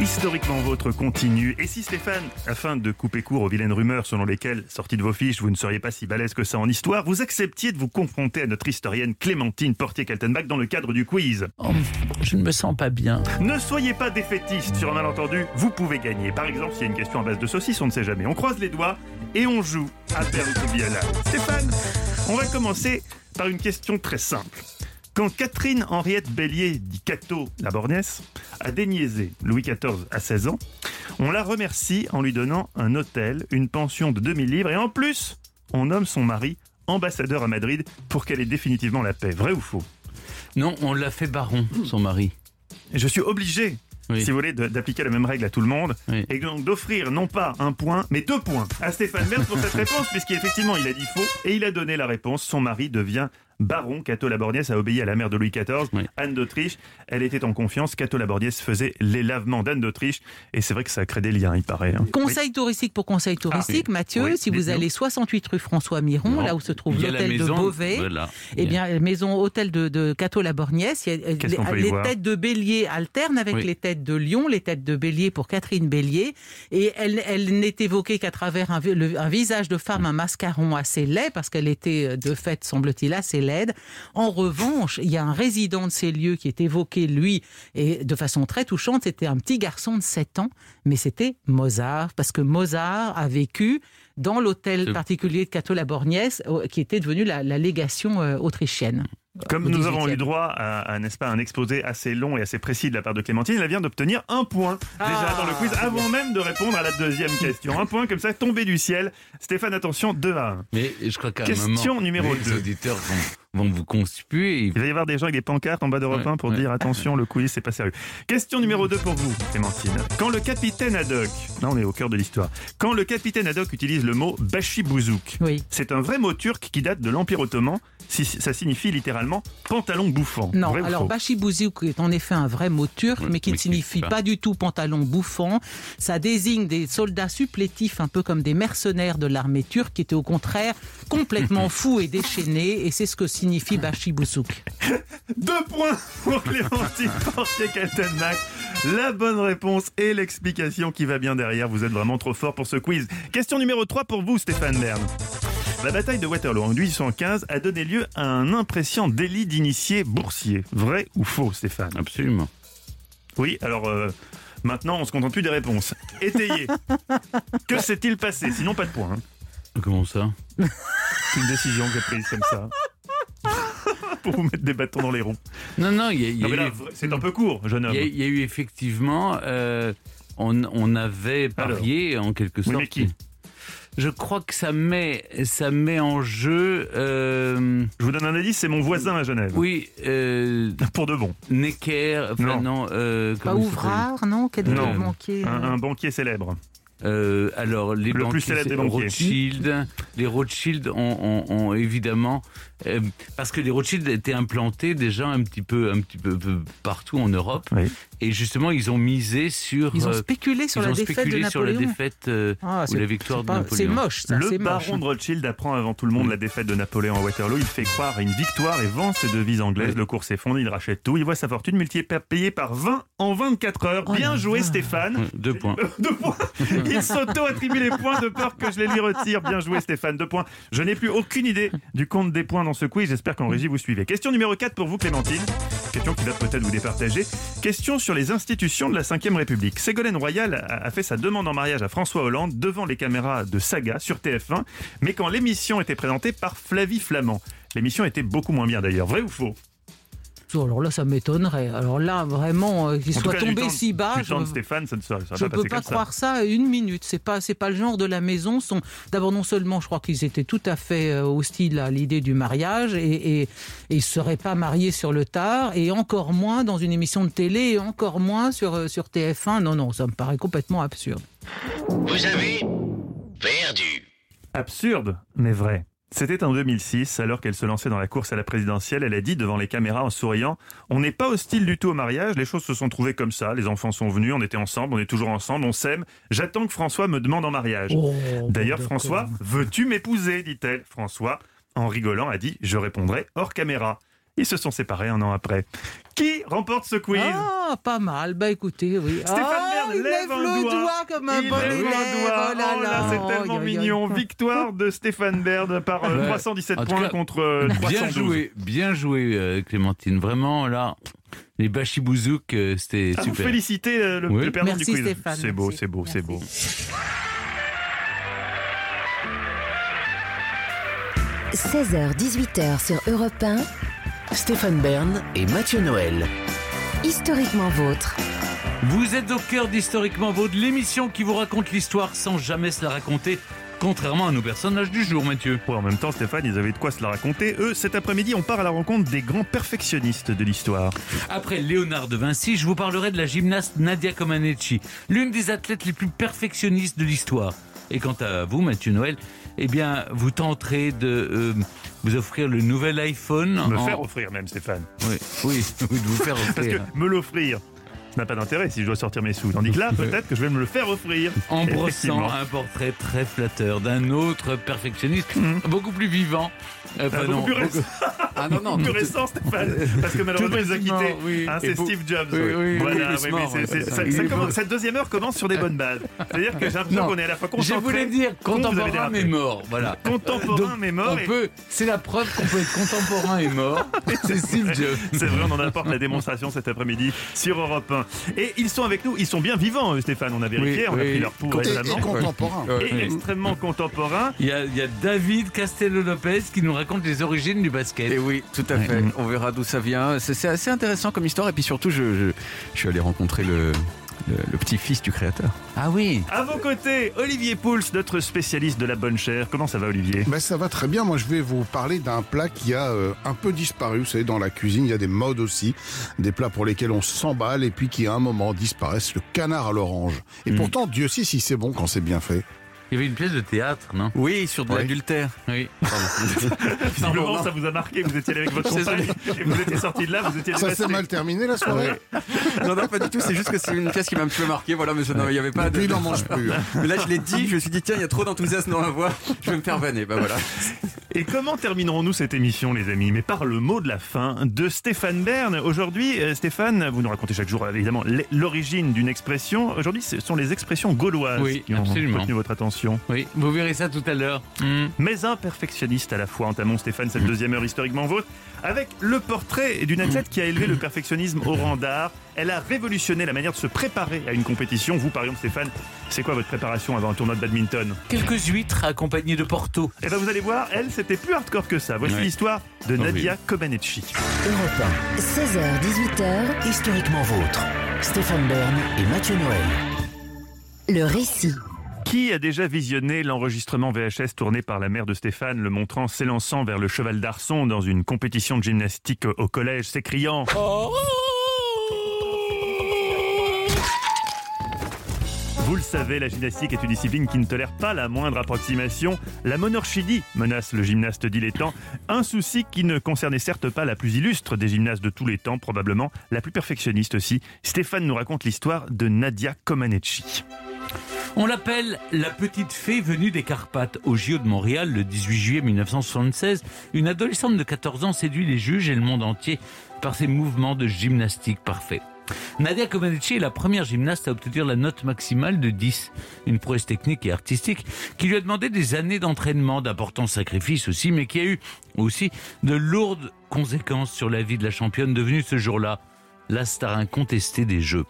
Historiquement votre continue. Et si Stéphane, afin de couper court aux vilaines rumeurs selon lesquelles, sorties de vos fiches, vous ne seriez pas si balèze que ça en histoire, vous acceptiez de vous confronter à notre historienne Clémentine Portier-Kaltenbach dans le cadre du quiz Oh, je ne me sens pas bien. Ne soyez pas défaitiste sur un malentendu, vous pouvez gagner. Par exemple, s'il y a une question à base de saucisse, on ne sait jamais. On croise les doigts et on joue à là. Stéphane, on va commencer par une question très simple. Quand Catherine Henriette Bélier, dit Cato la Borgnesse, a déniaisé Louis XIV à 16 ans, on la remercie en lui donnant un hôtel, une pension de 2000 livres et en plus, on nomme son mari ambassadeur à Madrid pour qu'elle ait définitivement la paix. Vrai ou faux? Non, on l'a fait baron, son mari. Je suis obligé, Oui. si vous voulez, d'appliquer la même règle à tout le monde Oui. et donc d'offrir non pas un point, mais deux points à Stéphane Bern pour cette réponse, puisqu'effectivement il a dit faux et il a donné la réponse. Son mari devient baron. Cato Laborgnès a obéi à la mère de Louis XIV, Oui. Anne d'Autriche. Elle était en confiance. Cato Laborgnès faisait les lavements d'Anne d'Autriche et c'est vrai que ça crée des liens, il paraît. hein. Conseil touristique pour conseil touristique, oui. Mathieu, Oui, si vous allez 68 rue François Miron, Non. là où se trouve l'hôtel de Beauvais, Voilà. eh bien, maison hôtel de, de Cato la Borgnesse, il y a- euh, les, les têtes de bélier alternent avec Oui. les têtes de lion, les têtes de bélier pour Catherine Bélier, et elle, elle n'est évoquée qu'à travers un, vi- le- un visage de femme, un mascaron assez laid, parce qu'elle était euh, de fait, semble-t-il, assez laide. En revanche, il y a un résident de ces lieux qui est évoqué, lui, et de façon très touchante, c'était un petit garçon de 7 ans, mais c'était Mozart, parce que Mozart a vécu dans l'hôtel particulier de Cato la Borgnesse, euh, qui était devenu la, la légation euh, autrichienne. Comme nous avons 18e. eu droit à, à, n'est-ce pas, un exposé assez long et assez précis de la part de Clémentine, elle vient d'obtenir un point déjà Ah, dans le quiz avant même de répondre à la deuxième question. Un point comme ça tombé du ciel. Stéphane, attention, 2 à 1. Mais je crois qu'à un Question moment, numéro les deux. auditeurs vont, vont vous conspuer. Il va y avoir des gens avec des pancartes en bas d'Europe Ouais, 1 pour ouais. dire attention, le quiz, c'est pas sérieux. Question numéro 2 pour vous, Clémentine. Quand le capitaine Haddock, là on est au cœur de l'histoire, quand le capitaine Haddock utilise le mot bachibouzouk, Oui. c'est un vrai mot turc qui date de l'Empire ottoman. Si- Ça signifie littéralement pantalon bouffant. Non, Vrai alors faux bachibouzouk est en effet un vrai mot turc, Oui, mais qui ne signifie pas. pas du tout pantalon bouffant. Ça désigne des soldats supplétifs, un peu comme des mercenaires de l'armée turque, qui étaient au contraire complètement fous et déchaînés, et c'est ce que signifie. Deux points pour Clémentine Portier-Kaltenbach. La bonne réponse et l'explication qui va bien derrière. Vous êtes vraiment trop fort pour ce quiz. Question numéro 3 pour vous, Stéphane Bern. La bataille de Waterloo en 1815 a donné lieu à un impressionnant délit d'initié boursier. Vrai ou faux, Stéphane? Absolument. Oui, alors euh, Maintenant, on se contente plus des réponses. Étayez. que s'est-il passé? Sinon, pas de point. hein. Comment ça? C'est une décision que j'ai prise comme ça. Pour vous mettre des bâtons dans les roues. Non, non, il y a, y a Non, mais là, eu- c'est un peu court, jeune homme. il y a- il y a eu effectivement. euh, on, on avait parié en quelque Oui, sorte. mais qui? Je crois que ça met, ça met en jeu. euh, Je vous donne un indice, c'est mon voisin à Genève. oui, euh, Pour de bon. Necker. Enfin, Non. non. euh, Pas ouvrard, non Quel Non. banquier Un, un banquier célèbre. Euh, alors, les Le plus banquiers, célèbre des banquiers. Rothschild, les Rothschild ont, ont- ont évidemment, euh, parce que les Rothschild étaient implantés déjà un petit peu, un petit peu, peu partout en Europe, Oui. et justement ils ont misé sur, Ils ont euh, spéculé sur ils la ont défaite de spéculé sur la Napoléon. défaite euh, Ah, ou c'est- la victoire de Napoléon. C'est moche, ça. Le c'est moche. baron de Rothschild apprend avant tout le monde la défaite de Napoléon à Waterloo. Il fait croire à une victoire et vend ses devises anglaises. Oui. Le cours s'effondre, il rachète tout. Il voit sa fortune multipliée payée par 20 en 24 heures. Oh Bien joué. Stéphane. Deux points. Deux points. Il s'auto-attribue les points de peur que je les lui retire. Bien joué Stéphane. Deux points. Je n'ai plus aucune idée du compte des points dans ce. J'espère qu'en régie vous suivez. Question numéro 4 pour vous Clémentine. Question qui va peut-être vous départager. Question sur les institutions de la Ve République. Ségolène Royal a fait sa demande en mariage à François Hollande devant les caméras de Saga sur TF1, mais quand l'émission était présentée par Flavie Flamand. L'émission était beaucoup moins bien d'ailleurs. Vrai ou faux? Alors là, ça m'étonnerait. Alors là, vraiment, euh, qu'il En tout soit cas, du tombé temps- si bas, du temps de je- Stéphane, ça ne serait ça Je va peux pas comme ça. croire ça une minute. C'est pas, c'est pas le genre de la maison. Sont d'abord non seulement, je crois qu'ils étaient tout à fait euh, hostiles à l'idée du mariage et, et, et ils seraient pas mariés sur le tard et encore moins dans une émission de télé et encore moins sur euh, sur TF1. Non, non, ça me paraît complètement absurde. Vous avez perdu. Absurde, mais vrai. C'était en 2006, alors qu'elle se lançait dans la course à la présidentielle, elle a dit devant les caméras en souriant On n'est pas hostile du tout au mariage, les choses se sont trouvées comme ça, les enfants sont venus, on était ensemble, on est toujours ensemble, on s'aime, j'attends que François me demande en mariage. Oh, D'ailleurs, François, veux-tu m'épouser? dit-elle. François, en rigolant, a dit Je répondrai hors caméra. Ils se sont séparés un an après. Qui remporte ce quiz? Ah, pas mal. Bah écoutez, oui. Stéphane Ah, Il lève un le doigt. comme un Il bon lève élève. un doigt. Oh là Oh là, là, c'est tellement mignon. Victoire de Stéphane Baird par euh, Ouais. 317 En tout points cas, contre euh, Bien 312. joué, bien joué, euh, Clémentine. Vraiment, là, les bachibouzouk, euh, c'était vous super. féliciter euh, le, Oui. le perdant Merci, du quiz. Stéphane, C'est beau, c'est beau, c'est beau. Merci. 16h-18h sur Europe 1, Stéphane Bern et Mathieu Noël. historiquement vôtre. Vous êtes au cœur d'Historiquement Vôtre, l'émission qui vous raconte l'histoire sans jamais se la raconter, contrairement à nos personnages du jour, Mathieu. Ouais, en même temps, Stéphane, ils avaient de quoi se la raconter. Eux, cet après-midi, on part à la rencontre des grands perfectionnistes de l'histoire. Après Léonard de Vinci, je vous parlerai de la gymnaste Nadia Comaneci, l'une des athlètes les plus perfectionnistes de l'histoire. Et quant à vous, Mathieu Noël, eh bien, vous tenterez de euh, vous offrir le nouvel iPhone. Me en- faire offrir même, Stéphane. Oui, oui, de vous faire Parce que offrir. me l'offrir, n'a pas d'intérêt si je dois sortir mes sous. Tandis que là, peut-être que je vais me le faire offrir. En brossant un portrait très flatteur d'un autre perfectionniste, beaucoup plus vivant. Euh, enfin, Ah, beaucoup non, plus récent. Ah non, non. plus récent, Stéphane. Parce que malheureusement, il nous a quittés. oui. Hein, c'est Steve Jobs. Oui, oui, voilà, beaucoup mort, ça. ça- ça commence- cette deuxième heure commence sur des bonnes bases. C'est-à-dire que j'ai l'impression qu'on est à la fois Je concentré. voulais dire contemporain mais mort, voilà. Contemporain Donc, mais mort. Et- peut, c'est la preuve qu'on peut être contemporain et mort. C'est Steve Jobs. C'est vrai, on en apporte la démonstration cet après-midi sur Europe 1. Et ils sont avec nous, ils sont bien vivants, eux, Stéphane. On a vérifié, Oui, on a oui. pris leur pouls Et, et récemment. contemporain. Et extrêmement contemporains. Il y, a, il y a David Castello-Lopez qui nous raconte les origines du basket. Et oui, tout à fait. On verra d'où ça vient. C'est c'est assez intéressant comme histoire. Et puis surtout, je, je, je suis allé rencontrer le, le, le petit-fils du créateur. Ah oui À vos côtés, Olivier Pouls, notre spécialiste de la bonne chair. Comment ça va, Olivier? Ben, ça va très bien. Moi, je vais vous parler d'un plat qui a euh, un peu disparu. Vous savez, dans la cuisine, il y a des modes aussi. Des plats pour lesquels on s'emballe et puis qui, à un moment, disparaissent. Le canard à l'orange. Et Mm. pourtant, Dieu sait si c'est bon quand c'est bien fait. Il y avait une pièce de théâtre, non? Oui, sur de Ouais. l'adultère. Oui. Visiblement, non. ça vous a marqué. Vous étiez allé avec votre compagne et vous étiez sorti de là, vous étiez Ça s'est mal terminé, la soirée Non, non, pas du tout. C'est juste que c'est une pièce qui m'a un petit peu marqué. Voilà, mais il n'y avait pas de. Il n'en mange plus. hein. Mais là, je l'ai dit. Je me suis dit, tiens, il y a trop d'enthousiasme dans la voix. Je vais me faire vanner. Bah voilà. Et comment terminerons-nous cette émission, les amis? Mais par le mot de la fin de Stéphane Bern. Aujourd'hui, euh, Stéphane, vous nous racontez chaque jour, évidemment, l'e- l'origine d'une expression. Aujourd'hui, ce sont les expressions gauloises Oui, qui ont absolument. retenu votre attention. Oui, vous verrez ça tout à l'heure. Hmm. Mais un perfectionniste à la fois. Entamons Stéphane cette deuxième heure historiquement vôtre avec le portrait d'une athlète qui a élevé le perfectionnisme au rang d'art. Elle a révolutionné la manière de se préparer à une compétition. Vous, par exemple, Stéphane, c'est quoi votre préparation avant un tournoi de badminton? Quelques huîtres accompagnées de Porto. Eh ben vous allez voir, elle, c'était plus hardcore que ça. Voici Ouais. l'histoire de Oh, Nadia Comaneci. Europe 1, 16h-18h, Historiquement vôtre. Stéphane Bern et Mathieu Noël. le récit. Qui a déjà visionné l'enregistrement VHS tourné par la mère de Stéphane, le montrant s'élançant vers le cheval d'arçon dans une compétition de gymnastique au collège, s'écriant Vous le savez, la gymnastique est une discipline qui ne tolère pas la moindre approximation. La monorchidie menace le gymnaste dilettant. Un souci qui ne concernait certes pas la plus illustre des gymnastes de tous les temps, probablement la plus perfectionniste aussi. Stéphane nous raconte l'histoire de Nadia Comaneci. On l'appelle la petite fée venue des Carpates. Au JO de Montréal, le 18 juillet 1976, une adolescente de 14 ans séduit les juges et le monde entier par ses mouvements de gymnastique parfaits. Nadia Comaneci est la première gymnaste à obtenir la note maximale de 10, une prouesse technique et artistique qui lui a demandé des années d'entraînement, d'importants sacrifices aussi, mais qui a eu aussi de lourdes conséquences sur la vie de la championne devenue ce jour-là la star incontestée des Jeux.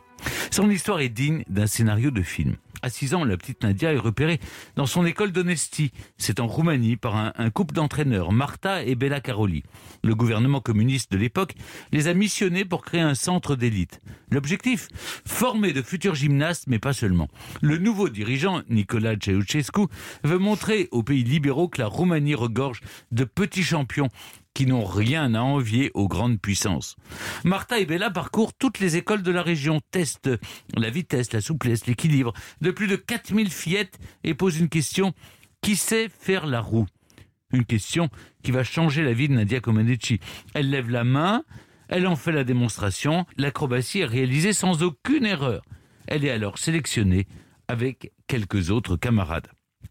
Son histoire est digne d'un scénario de film. À 6 ans, la petite Nadia est repérée dans son école d'Onesti. C'est en Roumanie par un, couple d'entraîneurs, Marta et Bella Caroli. Le gouvernement communiste de l'époque les a missionnés pour créer un centre d'élite. L'objectif Former de futurs gymnastes, mais pas seulement. Le nouveau dirigeant, Nicolas Ceausescu, veut montrer aux pays libéraux que la Roumanie regorge de petits champions qui n'ont rien à envier aux grandes puissances. Martha et Bella parcourent toutes les écoles de la région, testent la vitesse, la souplesse, l'équilibre de plus de 4000 fillettes et posent une question qui sait faire la roue? Une question qui va changer la vie de Nadia Comaneci. Elle lève la main, elle en fait la démonstration, l'acrobatie est réalisée sans aucune erreur. Elle est alors sélectionnée avec quelques autres camarades.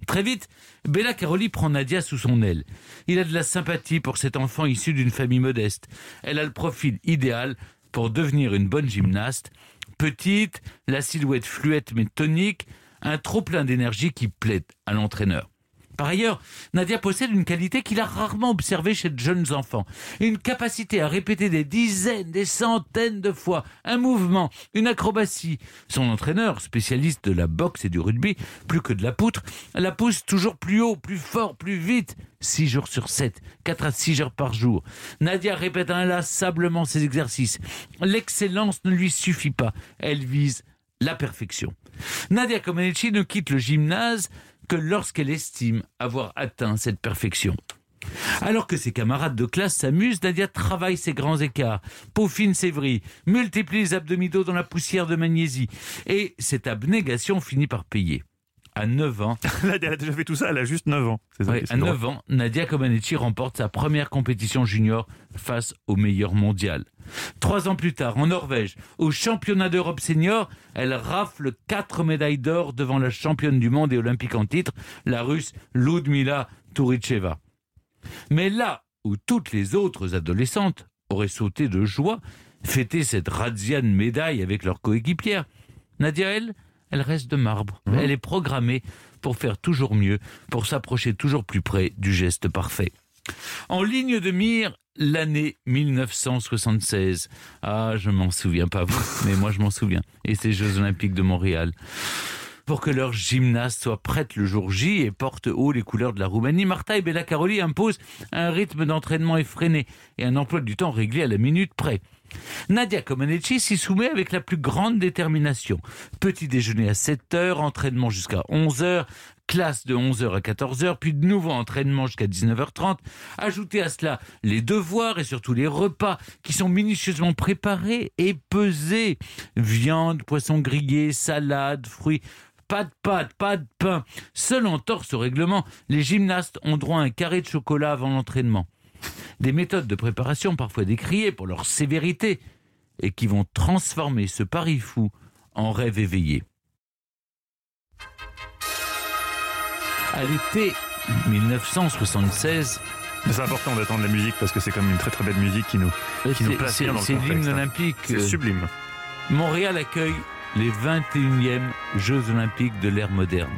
Très vite, Bella Caroli prend Nadia sous son aile. Il a de la sympathie pour cet enfant issu d'une famille modeste. Elle a le profil idéal pour devenir une bonne gymnaste. Petite, la silhouette fluette mais tonique, un trop-plein d'énergie qui plaît à l'entraîneur. Par ailleurs, Nadia possède une qualité qu'il a rarement observée chez de jeunes enfants. Une capacité à répéter des dizaines, des centaines de fois un mouvement, une acrobatie. Son entraîneur, spécialiste de la boxe et du rugby, plus que de la poutre, la pousse toujours plus haut, plus fort, plus vite. 6 jours sur 7, 4 à 6 heures par jour. Nadia répète inlassablement ses exercices. L'excellence ne lui suffit pas. Elle vise la perfection. Nadia Comaneci ne quitte le gymnase que lorsqu'elle estime avoir atteint cette perfection. Alors que ses camarades de classe s'amusent, Nadia travaille ses grands écarts, peaufine ses vrilles, multiplie les abdominaux dans la poussière de magnésie. Et cette abnégation finit par payer. À 9 ans, elle a déjà fait tout ça, elle a juste 9 ans. Ça, Ouais, à drôle. 9 ans, Nadia Comaneci remporte sa première compétition junior face au meilleur mondial. Trois ans plus tard, en Norvège, au championnat d'Europe senior, elle rafle quatre médailles d'or devant la championne du monde et olympique en titre, la russe Ludmila Touricheva. Mais là où toutes les autres adolescentes auraient sauté de joie, fêter cette radiane médaille avec leur coéquipière, Nadia, elle, elle reste de marbre. Elle est programmée pour faire toujours mieux, pour s'approcher toujours plus près du geste parfait. En ligne de mire, l'année 1976. Ah, je m'en souviens pas vous, mais moi je m'en souviens. Et ces Jeux Olympiques de Montréal. Pour que leur gymnaste soit prête le jour J et porte haut les couleurs de la Roumanie, Marta et Bella Caroli imposent un rythme d'entraînement effréné et un emploi du temps réglé à la minute près. Nadia Comaneci s'y soumet avec la plus grande détermination. Petit déjeuner à 7 heures, entraînement jusqu'à 11 heures, classe de 11h à 14h, puis de nouveau entraînement jusqu'à 19h30. Ajoutez à cela les devoirs et surtout les repas qui sont minutieusement préparés et pesés. Viande, poisson grillé, salade, fruits. Pas de pâtes, pas de pain. Seul en torse au règlement, les gymnastes ont droit à un carré de chocolat avant l'entraînement. Des méthodes de préparation parfois décriées pour leur sévérité et qui vont transformer ce pari fou en rêve éveillé. À l'été 1976, C'est important d'attendre la musique parce que c'est comme une très très belle musique qui nous, qui nous c'est- place c'est bien dans le c'est contexte, l'hymne hein. olympique. C'est euh, sublime. Montréal accueille les 21e Jeux olympiques de l'ère moderne.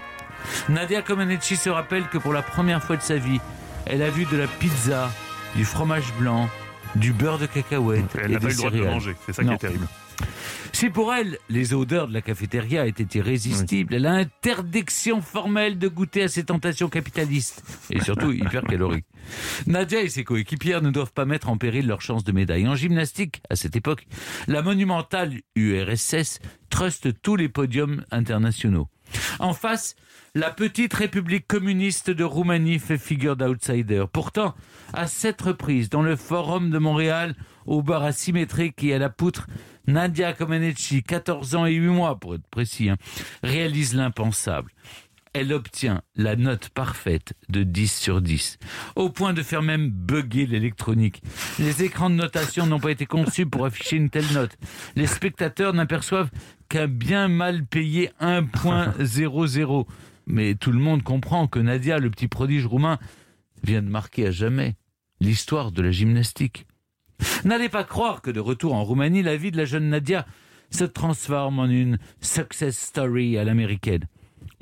Nadia Comaneci se rappelle que pour la première fois de sa vie, elle a vu de la pizza, du fromage blanc, du beurre de cacahuète Elle n'a pas eu le droit de manger. C'est ça qui est terrible. Si pour elle, les odeurs de la cafétéria étaient irrésistibles, elle a interdiction formelle de goûter à ces tentations capitalistes et surtout hyper caloriques. Nadia et ses coéquipières ne doivent pas mettre en péril leur chance de médaille. En gymnastique, à cette époque, la monumentale URSS truste tous les podiums internationaux. En face, la petite République communiste de Roumanie fait figure d'outsider. Pourtant, à sept reprises, dans le Forum de Montréal, au bar asymétrique et à la poutre, Nadia Comaneci, 14 ans et 8 mois pour être précis, hein, réalise l'impensable. Elle obtient la note parfaite de 10 sur 10, au point de faire même bugger l'électronique. Les écrans de notation n'ont pas été conçus pour afficher une telle note. Les spectateurs n'aperçoivent qu'un bien mal payé 1.00. Mais tout le monde comprend que Nadia, le petit prodige roumain, vient de marquer à jamais l'histoire de la gymnastique. N'allez pas croire que de retour en Roumanie, la vie de la jeune Nadia se transforme en une success story à l'américaine.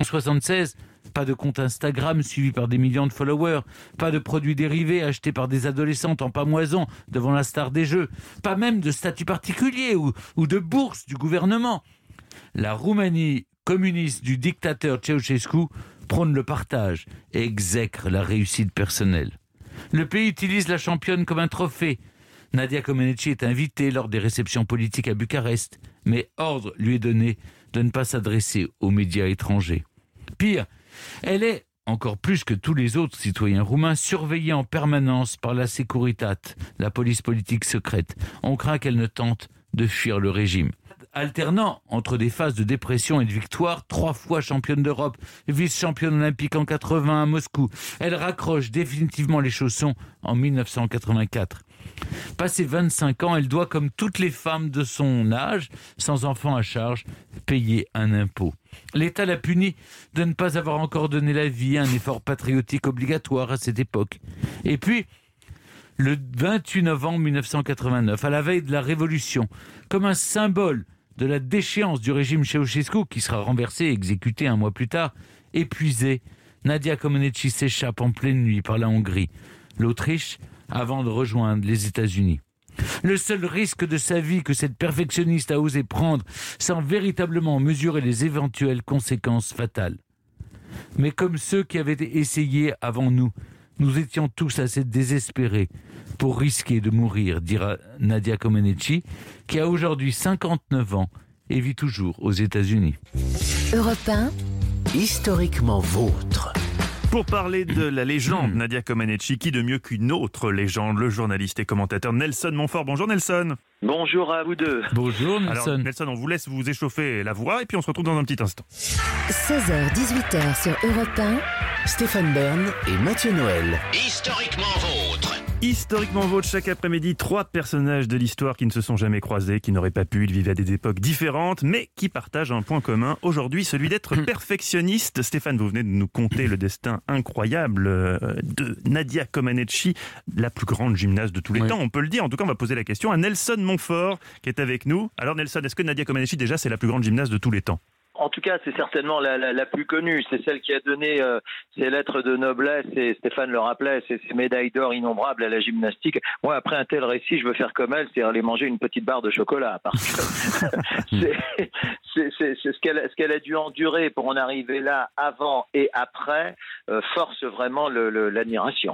En 76, pas de compte Instagram suivi par des millions de followers, pas de produits dérivés achetés par des adolescentes en pamoison devant la star des jeux, pas même de statut particulier ou, ou de bourse du gouvernement. La Roumanie communiste du dictateur Ceausescu prône le partage et exècre la réussite personnelle. Le pays utilise la championne comme un trophée. Nadia Comaneci est invitée lors des réceptions politiques à Bucarest, mais ordre lui est donné de ne pas s'adresser aux médias étrangers. Elle est, encore plus que tous les autres citoyens roumains, surveillée en permanence par la Securitat, la police politique secrète. On craint qu'elle ne tente de fuir le régime. Alternant entre des phases de dépression et de victoire, trois fois championne d'Europe, vice-championne olympique en 80 à Moscou, elle raccroche définitivement les chaussons en 1984. Passé 25 ans, elle doit, comme toutes les femmes de son âge, sans enfant à charge, payer un impôt. L'État l'a punie de ne pas avoir encore donné la vie, un effort patriotique obligatoire à cette époque. Et puis, le 28 novembre 1989, à la veille de la Révolution, comme un symbole de la déchéance du régime Ceausescu, qui sera renversé et exécuté un mois plus tard, épuisée, Nadia Comaneci s'échappe en pleine nuit par la Hongrie, l'Autriche, avant de rejoindre les États-Unis. Le seul risque de sa vie que cette perfectionniste a osé prendre sans véritablement mesurer les éventuelles conséquences fatales. Mais comme ceux qui avaient essayé avant nous, nous étions tous assez désespérés pour risquer de mourir, dira Nadia Comaneci, qui a aujourd'hui 59 ans et vit toujours aux États-Unis. Europe 1, Historiquement vôtre. Pour parler de la Hmm. légende Nadia Comaneci, qui de mieux qu'une autre légende, le journaliste et commentateur Nelson Montfort. Bonjour Nelson. Bonjour à vous deux. Bonjour Alors Nelson. Nelson, on vous laisse vous échauffer la voix et puis on se retrouve dans un petit instant. 16h, 18h sur Europe 1. Stéphane Bern et Mathieu Noël. Historiquement vôtre. Historiquement vôtre, chaque après-midi, trois personnages de l'histoire qui ne se sont jamais croisés, qui n'auraient pas pu, ils vivaient à des époques différentes, mais qui partagent un point commun aujourd'hui, celui d'être perfectionniste. Stéphane, vous venez de nous conter le destin incroyable euh, de Nadia Comaneci, la plus grande gymnaste de tous les Oui. temps, on peut le dire. En tout cas, on va poser la question à Nelson Montfort, qui est avec nous. Alors Nelson, est-ce que Nadia Comaneci, déjà, c'est la plus grande gymnaste de tous les temps? En tout cas, c'est certainement la, la, la plus connue. C'est celle qui a donné euh, ses lettres de noblesse, et Stéphane le rappelait, c'est ses médailles d'or innombrables à la gymnastique. Moi, après un tel récit, je veux faire comme elle, c'est aller manger une petite barre de chocolat. Parce que c'est- ce qu'elle ce qu'elle a dû endurer pour en arriver là, avant et après, euh, force vraiment l'admiration.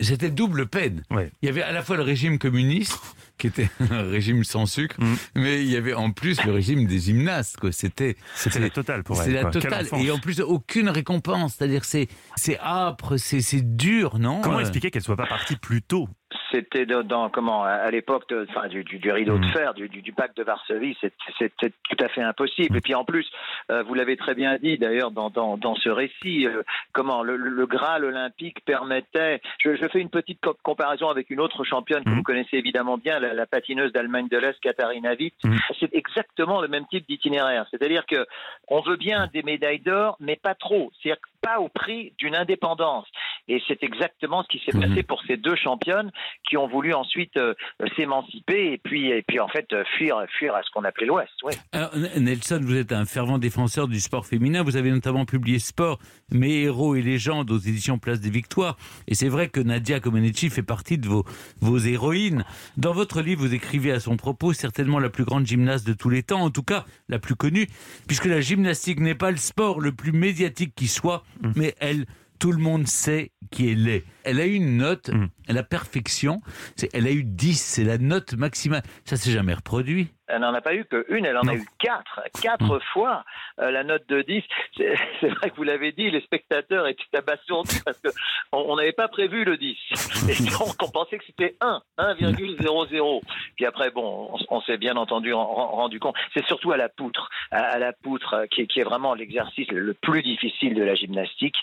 C'était double peine. Ouais. Il y avait à la fois le régime communiste, qui était un régime sans sucre, Mm. mais il y avait en plus le régime des gymnastes. C'était C'était la totale pour elle. C'est la totale. Et en plus, aucune récompense. C'est-à-dire, c'est c'est âpre, c'est c'est dur, non? Comment Euh, expliquer qu'elle soit pas partie plus tôt C'était dans, comment à l'époque enfin, du, du, du rideau de Mm. fer, du, pacte de Varsovie, c'était tout à fait impossible. Et puis en plus, euh, vous l'avez très bien dit d'ailleurs dans, dans, dans ce récit, euh, comment le, le- Graal olympique permettait. Je, je fais une petite co- comparaison avec une autre championne que Mm. vous connaissez évidemment bien, la, la patineuse d'Allemagne de l'Est, Katharina Witt. Mm. C'est exactement le même type d'itinéraire. C'est-à-dire que on veut bien des médailles d'or, mais pas trop. C'est-à-dire pas au prix d'une indépendance. Et c'est exactement ce qui s'est Mhm. passé pour ces deux championnes qui ont voulu ensuite euh, s'émanciper et puis, et puis en fait euh, fuir, fuir à ce qu'on appelait l'Ouest. Ouais. Alors, N- Nelson, vous êtes un fervent défenseur du sport féminin. Vous avez notamment publié Sport, mes héros et légendes aux éditions Place des Victoires. Et c'est vrai que Nadia Comaneci fait partie de vos, vos héroïnes. Dans votre livre, vous écrivez à son propos certainement la plus grande gymnaste de tous les temps, en tout cas la plus connue, puisque la gymnastique n'est pas le sport le plus médiatique qui soit, mais elle, tout le monde sait qui elle est. Elle a eu une note, Mm. la perfection, elle a eu 10, c'est la note maximale. Ça s'est jamais reproduit. Elle n'en a pas eu qu'une, elle en a eu quatre. Quatre fois euh, la note de 10. C'est vrai que vous l'avez dit, les spectateurs étaient abasourdis parce qu'on on n'avait pas prévu le 10. Et donc on pensait que c'était 1, 1,00. Puis après, bon, on, on s'est bien entendu ren- ren- rendu compte. C'est surtout à la poutre, à, à la poutre euh, qui, est- qui est vraiment l'exercice le, le plus difficile de la gymnastique.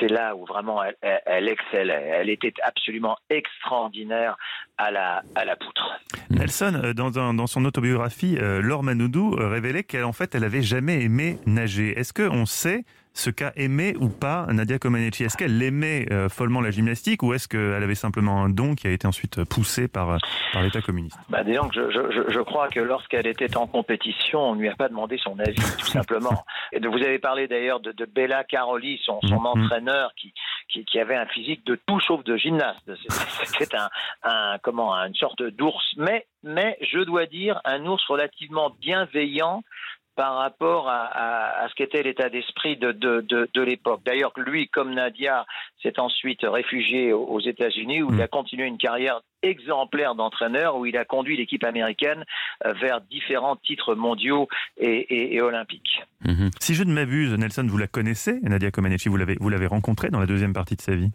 C'est là où vraiment elle, elle, elle excellait. Elle était absolument extraordinaire à la, à la poutre. Nelson, euh, dans, dans son autobiographie, euh, Laure Manoudou euh, révélait qu'elle en fait, elle avait jamais aimé nager. Est-ce qu'on sait ce qu'a aimé ou pas Nadia Comaneci? Est-ce qu'elle aimait euh, follement la gymnastique ou est-ce qu'elle avait simplement un don qui a été ensuite poussé par, euh, par l'État communiste? Bah, disons que je, je, je- je crois que lorsqu'elle était en compétition, on ne lui a pas demandé son avis, tout simplement. Et de, vous avez parlé d'ailleurs de, de Bella Caroli, son, son Mhm. entraîneur, qui, qui, qui avait un physique de tout sauf de gymnaste. C'était- C'était un, un, comment, une sorte d'ours, mais, mais je dois dire un ours relativement bienveillant par rapport à, à, à ce qu'était l'état d'esprit de, de, de, de l'époque. D'ailleurs, lui, comme Nadia, s'est ensuite réfugié aux aux États-Unis où il a continué une carrière exemplaire d'entraîneur, où il a conduit l'équipe américaine euh, vers différents titres mondiaux et, et, et olympiques. Si je ne m'abuse, Nelson, vous la connaissez, Nadia Comaneci, vous l'avez rencontrée dans la deuxième partie de sa vie?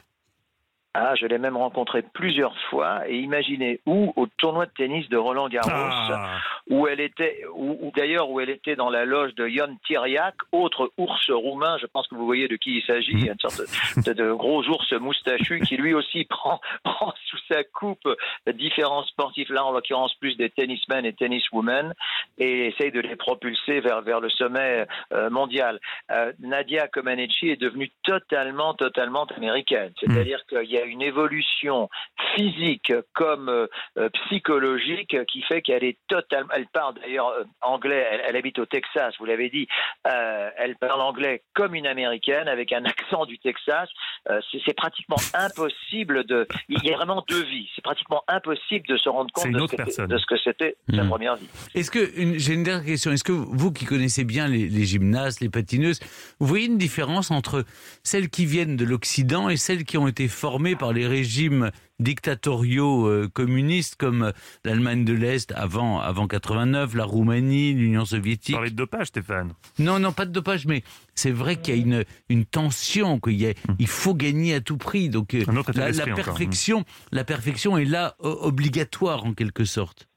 Ah, je l'ai même rencontrée plusieurs fois et imaginez où au tournoi de tennis de Roland Garros, Ah. où elle était, où d'ailleurs où elle était dans la loge de Yon Tiriac, autre ours roumain. Je pense que vous voyez de qui il s'agit, une sorte de, de gros ours moustachu qui lui aussi prend, prend sous sa coupe différents sportifs là, en l'occurrence plus des tennismen et tenniswomen, et essaye de les propulser vers vers le sommet euh, mondial. Euh, Nadia Comaneci est devenue totalement, totalement américaine. C'est-à-dire qu'il y a une évolution physique comme euh, psychologique qui fait qu'elle est totalement. Elle parle d'ailleurs euh, anglais. Elle, elle habite au Texas, vous l'avez dit. Euh, elle parle anglais comme une américaine avec un accent du Texas. Euh, c'est pratiquement impossible de. Il y a vraiment deux vies. C'est pratiquement impossible de se rendre compte de ce, que, personne. de ce que c'était sa Mhm. première vie. Est-ce que une- j'ai une dernière question Est-ce que vous qui connaissez bien les, les gymnastes, les patineuses, vous voyez une différence entre celles qui viennent de l'Occident et celles qui ont été formées par les régimes dictatoriaux euh, communistes comme l'Allemagne de l'Est avant avant 89, la Roumanie, l'Union soviétique Parler de dopage, Stéphane. Non, non, pas de dopage, mais c'est vrai qu'il y a une, une tension, qu'il y a, il faut gagner à tout prix. Donc euh, Un autre état la, la d'esprit encore. perfection, la perfection est là obligatoire en quelque sorte.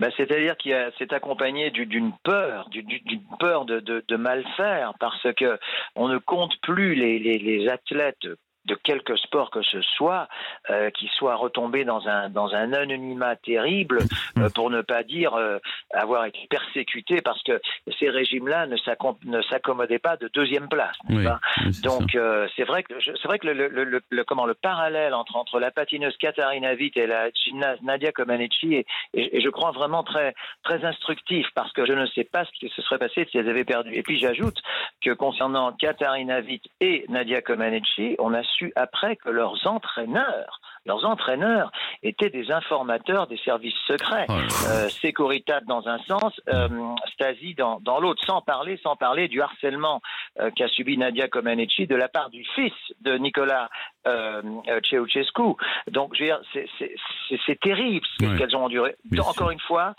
Ben, C'est-à-dire qu'il y a- c'est accompagné du- d'une peur, du- du- d'une peur de, de- de mal faire, parce que on ne compte plus les, les- les athlètes de quelque sport que ce soit, euh, qui soient retombés dans un dans un anonymat terrible, euh, pour ne pas dire euh, avoir été persécutés, parce que ces régimes-là ne s'accom- ne s'accommodaient pas de deuxième place. n'est-ce Oui, pas oui, c'est donc c'est vrai que c'est vrai que le, le- le- le- comment le parallèle entre entre la patineuse Katharina Witt et la gymnaste Nadia Comaneci est, est- est, je crois vraiment très très instructif parce que je ne sais pas ce qui se serait passé si elles avaient perdu. Et puis j'ajoute que concernant Katharina Witt et Nadia Comaneci, on a su après que leurs entraîneurs leurs entraîneurs étaient des informateurs des services secrets. Oh. Euh, Securitat dans un sens, euh, Stasi dans, dans l'autre, sans parler, sans parler du harcèlement euh, qu'a subi Nadia Comaneci de la part du fils de Nicolas euh, euh, Ceausescu. Donc, je veux dire, c'est- terrible ce qu'elles ont enduré. Encore une fois,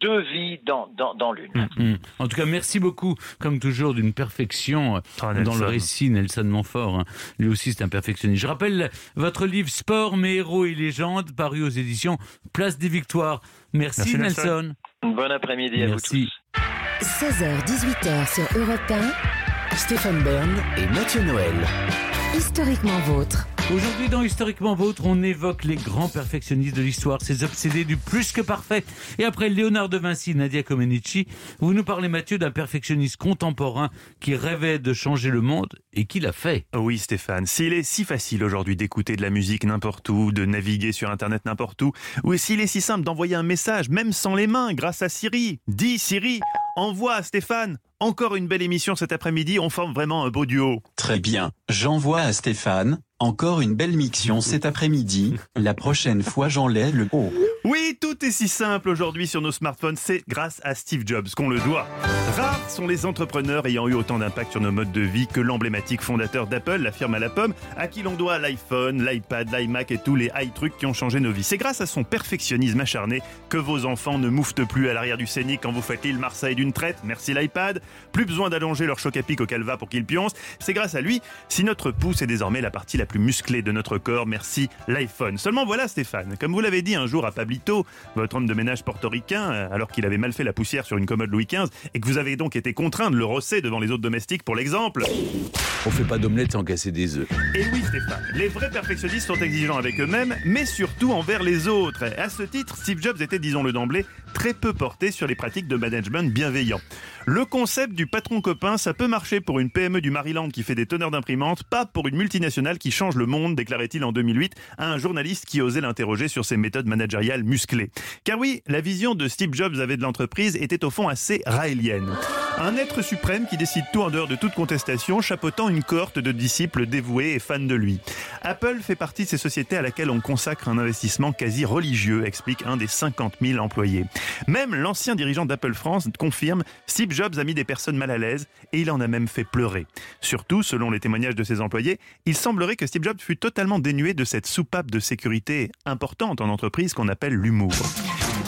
deux vies dans, dans, dans l'une. Mm. En tout cas, merci beaucoup, comme toujours, d'une perfection euh, Ah, dans le récit. Nelson Montfort, hein. lui aussi, c'est un perfectionniste. Je rappelle votre livre Sport, mes héros et légendes, paru aux éditions Place des Victoires. Merci, Merci, Nelson. Nelson. Bon après-midi à vous Merci. tous. 16h-18h sur Europe 1, Stéphane Bern et Mathieu Noël. historiquement vôtre. Aujourd'hui, dans Historiquement Vôtre, on évoque les grands perfectionnistes de l'histoire, ces obsédés du plus que parfait. Et après Léonard de Vinci, Nadia Comenici, vous nous parlez, Mathieu, d'un perfectionniste contemporain qui rêvait de changer le monde et qui l'a fait. Oui, Stéphane, s'il est si facile aujourd'hui d'écouter de la musique n'importe où, de naviguer sur Internet n'importe où, ou s'il est si simple d'envoyer un message, même sans les mains, grâce à Siri, dis Siri, envoie à Stéphane. Encore une belle émission cet après-midi, on forme vraiment un beau duo. Très bien, j'envoie à Stéphane. Encore une belle mixion cet après-midi. La prochaine fois, j'enlève le haut. Oui, tout est si simple aujourd'hui sur nos smartphones, c'est grâce à Steve Jobs qu'on le doit. Rares sont les entrepreneurs ayant eu autant d'impact sur nos modes de vie que l'emblématique fondateur d'Apple, la firme à la pomme, à qui l'on doit l'iPhone, l'iPad, l'iMac et tous les high trucs qui ont changé nos vies. C'est grâce à son perfectionnisme acharné que vos enfants ne mouftent plus à l'arrière du Scénic quand vous faites l'île Marseille d'une traite, merci l'iPad. Plus besoin d'allonger leur choc à pic au calva pour qu'ils pioncent. C'est grâce à lui si notre pouce est désormais la partie la plus musclée de notre corps, merci l'iPhone. Seulement voilà Stéphane, comme vous l'avez dit un jour à Pablito, votre homme de ménage portoricain, euh, alors qu'il avait mal fait la poussière sur une commode Louis XV, et que vous avez donc été contraint de le rosser devant les autres domestiques pour l'exemple. On fait pas d'omelette sans casser des œufs. Et oui Stéphane, les vrais perfectionnistes sont exigeants avec eux-mêmes, mais surtout envers les autres. À ce titre, Steve Jobs était, disons-le d'emblée, très peu porté sur les pratiques de management bienveillant. Le concept du patron copain, ça peut marcher pour une PME du Maryland qui fait des teneurs d'imprimantes, pas pour une multinationale qui change le monde, déclarait-il en 2008 à un journaliste qui osait l'interroger sur ses méthodes managériales musclées. Car oui, la vision de Steve Jobs avait de l'entreprise était au fond assez raélienne. Un être suprême qui décide tout en dehors de toute contestation, chapeautant une cohorte de disciples dévoués et fans de lui. Apple fait partie de ces sociétés à laquelle on consacre un investissement quasi religieux, explique un des 50 000 employés. Même l'ancien dirigeant d'Apple France confirme, Steve Jobs a mis des personnes mal à l'aise et il en a même fait pleurer. Surtout, selon les témoignages de ses employés, il semblerait que Steve Jobs fut totalement dénué de cette soupape de sécurité importante en entreprise qu'on appelle l'humour.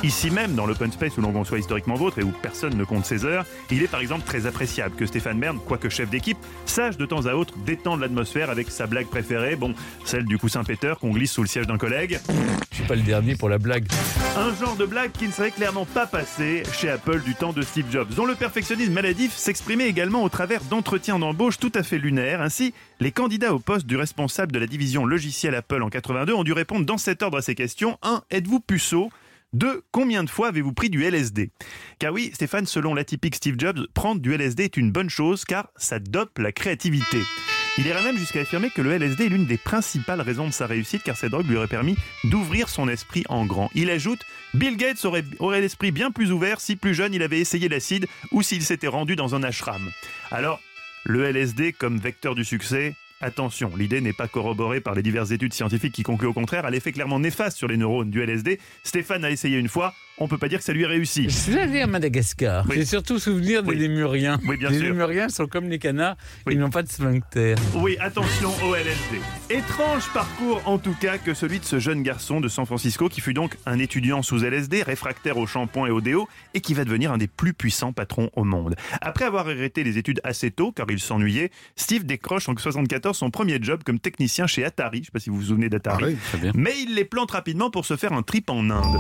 Ici même, dans l'open space où l'on conçoit historiquement vôtre et où personne ne compte ses heures, il est par exemple très appréciable que Stéphane Bern, quoique chef d'équipe, sache de temps à autre détendre l'atmosphère avec sa blague préférée, bon, celle du coussin péteur qu'on glisse sous le siège d'un collègue. Je suis pas le dernier pour la blague. Un genre de blague qui ne serait clairement pas passé chez Apple du temps de Steve Jobs, dont le perfectionnisme maladif s'exprimait également au travers d'entretiens d'embauche tout à fait lunaires. Ainsi, les candidats au poste du responsable de la division logicielle Apple en 82 ont dû répondre dans cet ordre à ces questions. 1. Êtes-vous puceau? Deux, combien de fois avez-vous pris du LSD Car oui, Stéphane, selon l'atypique Steve Jobs, prendre du LSD est une bonne chose car ça dope la créativité. Il irait même jusqu'à affirmer que le LSD est l'une des principales raisons de sa réussite car cette drogue lui aurait permis d'ouvrir son esprit en grand. Il ajoute Bill Gates aurait, aurait l'esprit bien plus ouvert si plus jeune il avait essayé l'acide ou s'il s'était rendu dans un ashram. Alors, le LSD comme vecteur du succès, Attention, l'idée n'est pas corroborée par les diverses études scientifiques qui concluent au contraire à l'effet clairement néfaste sur les neurones du LSD. Stéphane a essayé une fois, on peut pas dire que ça lui a réussi. Je suis allé à Madagascar. Oui. J'ai surtout souvenir des Oui. lémuriens. Oui, bien les sûr. lémuriens sont comme les canards, ils n'ont pas de sphincter. Oui, attention au LSD. Étrange parcours en tout cas que celui de ce jeune garçon de San Francisco qui fut donc un étudiant sous LSD, réfractaire au shampoing et au déo, et qui va devenir un des plus puissants patrons au monde. Après avoir arrêté les études assez tôt, car il s'ennuyait, Steve décroche en 74 son premier job comme technicien chez Atari. Je sais pas si vous vous souvenez d'Atari. Ah oui, très bien. Mais il les plante rapidement pour se faire un trip en Inde.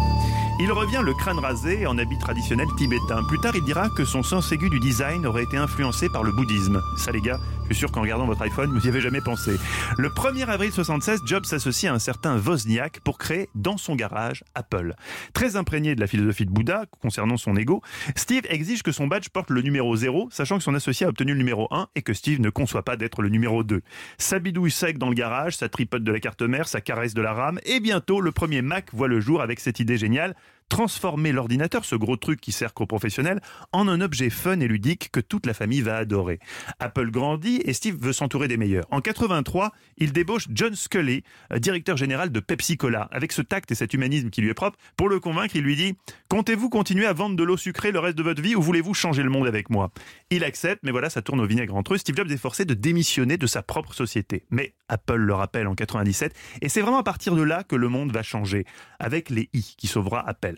Il revient le crâne rasé en habit traditionnel tibétain. Plus tard, il dira que son sens aigu du design aurait été influencé par le bouddhisme. Ça, les gars, je suis sûr qu'en regardant votre iPhone, vous n'y avez jamais pensé. Le 1er avril 76, Jobs s'associe à un certain Wozniak pour créer dans son garage Apple. Très imprégné de la philosophie de Bouddha concernant son ego, Steve exige que son badge porte le numéro 0, sachant que son associé a obtenu le numéro 1 et que Steve ne conçoit pas d'être le numéro 2. Sa bidouille sec dans le garage, sa tripote de la carte mère, sa caresse de la rame, et bientôt le premier Mac voit le jour avec cette idée géniale transformer l'ordinateur, ce gros truc qui sert qu'aux professionnels, en un objet fun et ludique que toute la famille va adorer. Apple grandit et Steve veut s'entourer des meilleurs. En 83, il débauche John Scully, euh, directeur général de Pepsi Cola. Avec ce tact et cet humanisme qui lui est propre, pour le convaincre, il lui dit Comptez-vous continuer à vendre de l'eau sucrée le reste de votre vie ou voulez-vous changer le monde avec moi? Il accepte, mais voilà, ça tourne au vinaigre entre eux. Steve Jobs est forcé de démissionner de sa propre société. Mais Apple le rappelle en 97, et c'est vraiment à partir de là que le monde va changer, avec les i qui sauvera Apple.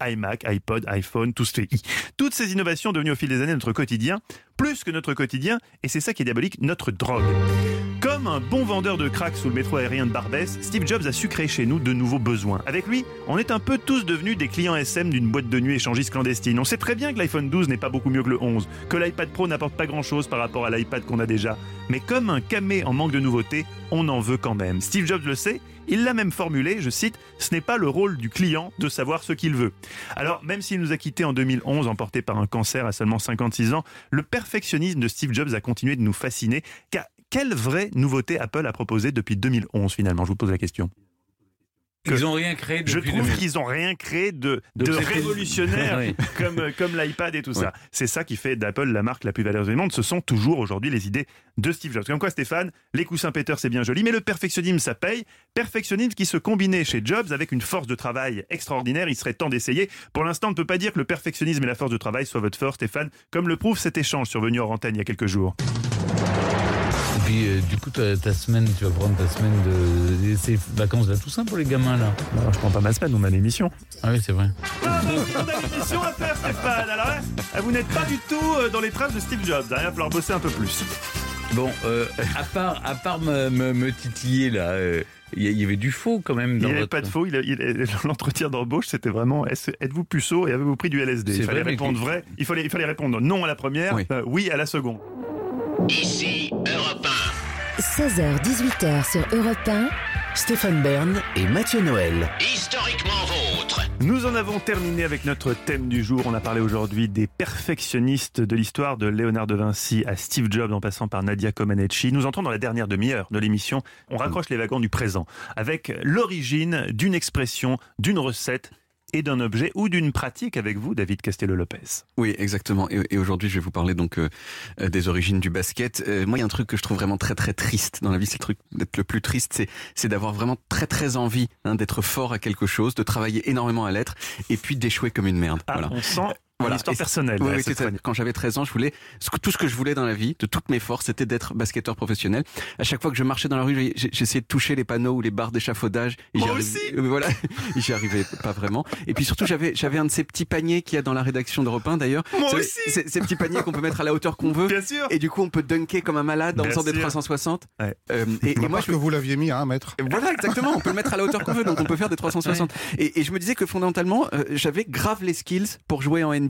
IMac, iPod, iPhone, tout se fait i. Toutes ces innovations devenues au fil des années notre quotidien, plus que notre quotidien, et c'est ça qui est diabolique, notre drogue. Comme un bon vendeur de crack sous le métro aérien de Barbès, Steve Jobs a su créer chez nous de nouveaux besoins. Avec lui, on est un peu tous devenus des clients SM d'une boîte de nuit échangiste clandestine. On sait très bien que l'iPhone 12 n'est pas beaucoup mieux que le 11, que l'iPad Pro n'apporte pas grand-chose par rapport à l'iPad qu'on a déjà. Mais comme un camé en manque de nouveautés, on en veut quand même. Steve Jobs le sait, il l'a même formulé, je cite, ce n'est pas le rôle du client de savoir ce qu'il veut. Alors, même s'il nous a quittés en 2011, emporté par un cancer à seulement 56 ans, le perfectionnisme de Steve Jobs a continué de nous fasciner. Car quelle vraie nouveauté Apple a proposé depuis 2011 finalement? Je vous pose la question. Ils n'ont rien créé Je trouve 2000. qu'ils n'ont rien créé de, révolutionnaire Oui. comme, comme l'iPad et tout ça. C'est ça qui fait d'Apple la marque la plus valeureuse du monde. Ce sont toujours aujourd'hui les idées de Steve Jobs. Comme quoi, Stéphane, les coussins Peter, c'est bien joli, mais le perfectionnisme, ça paye. Perfectionnisme qui se combinait chez Jobs avec une force de travail extraordinaire. Il serait temps d'essayer. Pour l'instant, on ne peut pas dire que le perfectionnisme et la force de travail soient votre force, Stéphane, comme le prouve cet échange survenu hors antenne il y a quelques jours. Puis, euh, du coup, ta, ta semaine, tu vas prendre ta semaine de. Ces vacances de la Toussaint pour les gamins, là. Alors, je prends pas ma semaine ou ma émission. Ah oui, c'est vrai. Ah, donc, on a une émission à faire, Stéphane. Alors là, vous n'êtes pas du tout euh, dans les traces de Steve Jobs. hein. Il va falloir bosser un peu plus. Bon, euh, à part, à part me, me, me titiller, là, euh, il y, a- avait du faux quand même Il n'y avait votre- pas de faux. A- l'entretien d'embauche, c'était vraiment êtes-vous puceau et avez-vous pris du LSD C'est Il fallait vrai, répondre vrai. Il fallait, il fallait répondre non à la première, Oui. euh, oui à la seconde. Ici Europe 16h-18h sur Europe 1. Stéphane Bern et Mathieu Noël. 1. Historiquement vôtre. Nous en avons terminé avec notre thème du jour. On a parlé aujourd'hui des perfectionnistes de l'histoire de Léonard de Vinci à Steve Jobs en passant par Nadia Comaneci. Nous entrons dans la dernière demi-heure de l'émission. On raccroche les wagons du présent avec l'origine d'une expression, d'une recette et d'un objet ou d'une pratique avec vous, David Castello-Lopez. Oui, exactement. Et, aujourd'hui, je vais vous parler donc euh, des origines du basket. Euh, moi, il y a un truc que je trouve vraiment très très triste dans la vie. C'est le truc d'être le plus triste, c'est c'est d'avoir vraiment très très envie hein, d'être fort à quelque chose, de travailler énormément à l'être, et puis d'échouer comme une merde. Ah, voilà. on sent Voilà. une histoire personnelle. Oui, oui. Quand j'avais 13 ans, je voulais ce que- tout ce que je voulais dans la vie, de toutes mes forces, c'était d'être basketteur professionnel. À chaque fois que je marchais dans la rue, j'essayais de toucher les panneaux ou les barres d'échafaudage. Moi j'y arrivais- aussi Euh, Voilà, j'y arrivais pas vraiment. Et puis surtout, j'avais j'avais un de ces petits paniers qu'il y a dans la rédaction d'Europe 1 d'ailleurs. Moi Ces- aussi ces, ces petits paniers qu'on peut mettre à la hauteur qu'on veut. Bien sûr. Et du coup, on peut dunker comme un malade en faisant des sûr. 360. Ouais. Euh, et, et Moi, moi, que je vous l'aviez mis à un mètre. voilà, exactement. On peut le mettre à la hauteur qu'on veut, donc on peut faire des 360. Et, et je me disais que fondamentalement, euh, j'avais grave les skills pour jouer en NBA.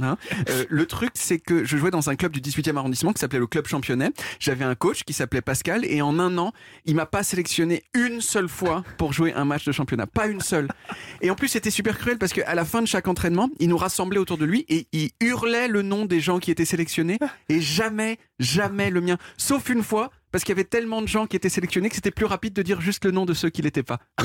Hein. Euh, le truc, c'est que je jouais dans un club du 18e arrondissement qui s'appelait le Club Championnet. J'avais un coach qui s'appelait Pascal, et en un an, il m'a pas sélectionné une seule fois pour jouer un match de championnat, pas une seule. Et en plus, c'était super cruel parce qu'à la fin de chaque entraînement, il nous rassemblait autour de lui et il hurlait le nom des gens qui étaient sélectionnés et jamais, jamais le mien. Sauf une fois, parce qu'il y avait tellement de gens qui étaient sélectionnés que c'était plus rapide de dire juste le nom de ceux qui l'étaient pas.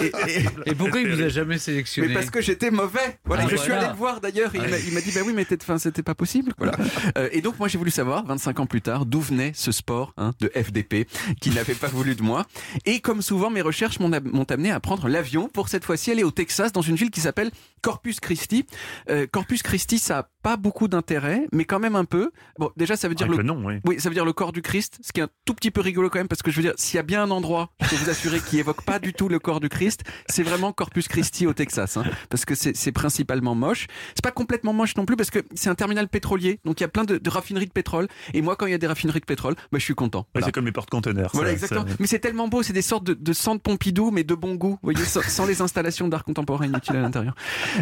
et, et- Et pourquoi il vous a jamais sélectionné mais parce que j'étais mauvais. Voilà, Ah, je suis allé le voir d'ailleurs. et Il m'a- dit bah oui, mais c'était pas possible. Voilà. Euh, et donc moi j'ai voulu savoir, 25 ans plus tard, d'où venait ce sport hein, de FDP qui n'avait pas voulu de moi. Et comme souvent, mes recherches m'ont m'ont amené à prendre l'avion pour cette fois-ci aller au Texas dans une ville qui s'appelle Corpus Christi. Euh, Corpus Christi, ça a pas beaucoup d'intérêt, mais quand même un peu. Bon, déjà ça veut dire Avec le le nom, oui. oui, ça veut dire le corps du Christ, ce qui est un tout petit peu rigolo quand même, parce que je veux dire, s'il y a bien un endroit, je peux vous assurer, qui évoque pas du tout le corps du Christ, c'est vraiment Corpus Christi au Texas, hein, parce que c'est principalement moche. C'est pas complètement moche non plus, parce que c'est un terminal pétrolier, donc il y a plein de, de raffineries de pétrole, et moi, quand il y a des raffineries de pétrole, bah, je suis content. Voilà. C'est comme les porte-conteneurs. Voilà, exactement. ça- Mais c'est tellement beau, c'est des sortes de, de centres Pompidou, mais de bon goût, vous voyez, sans, sans les installations d'art contemporain inutiles à l'intérieur.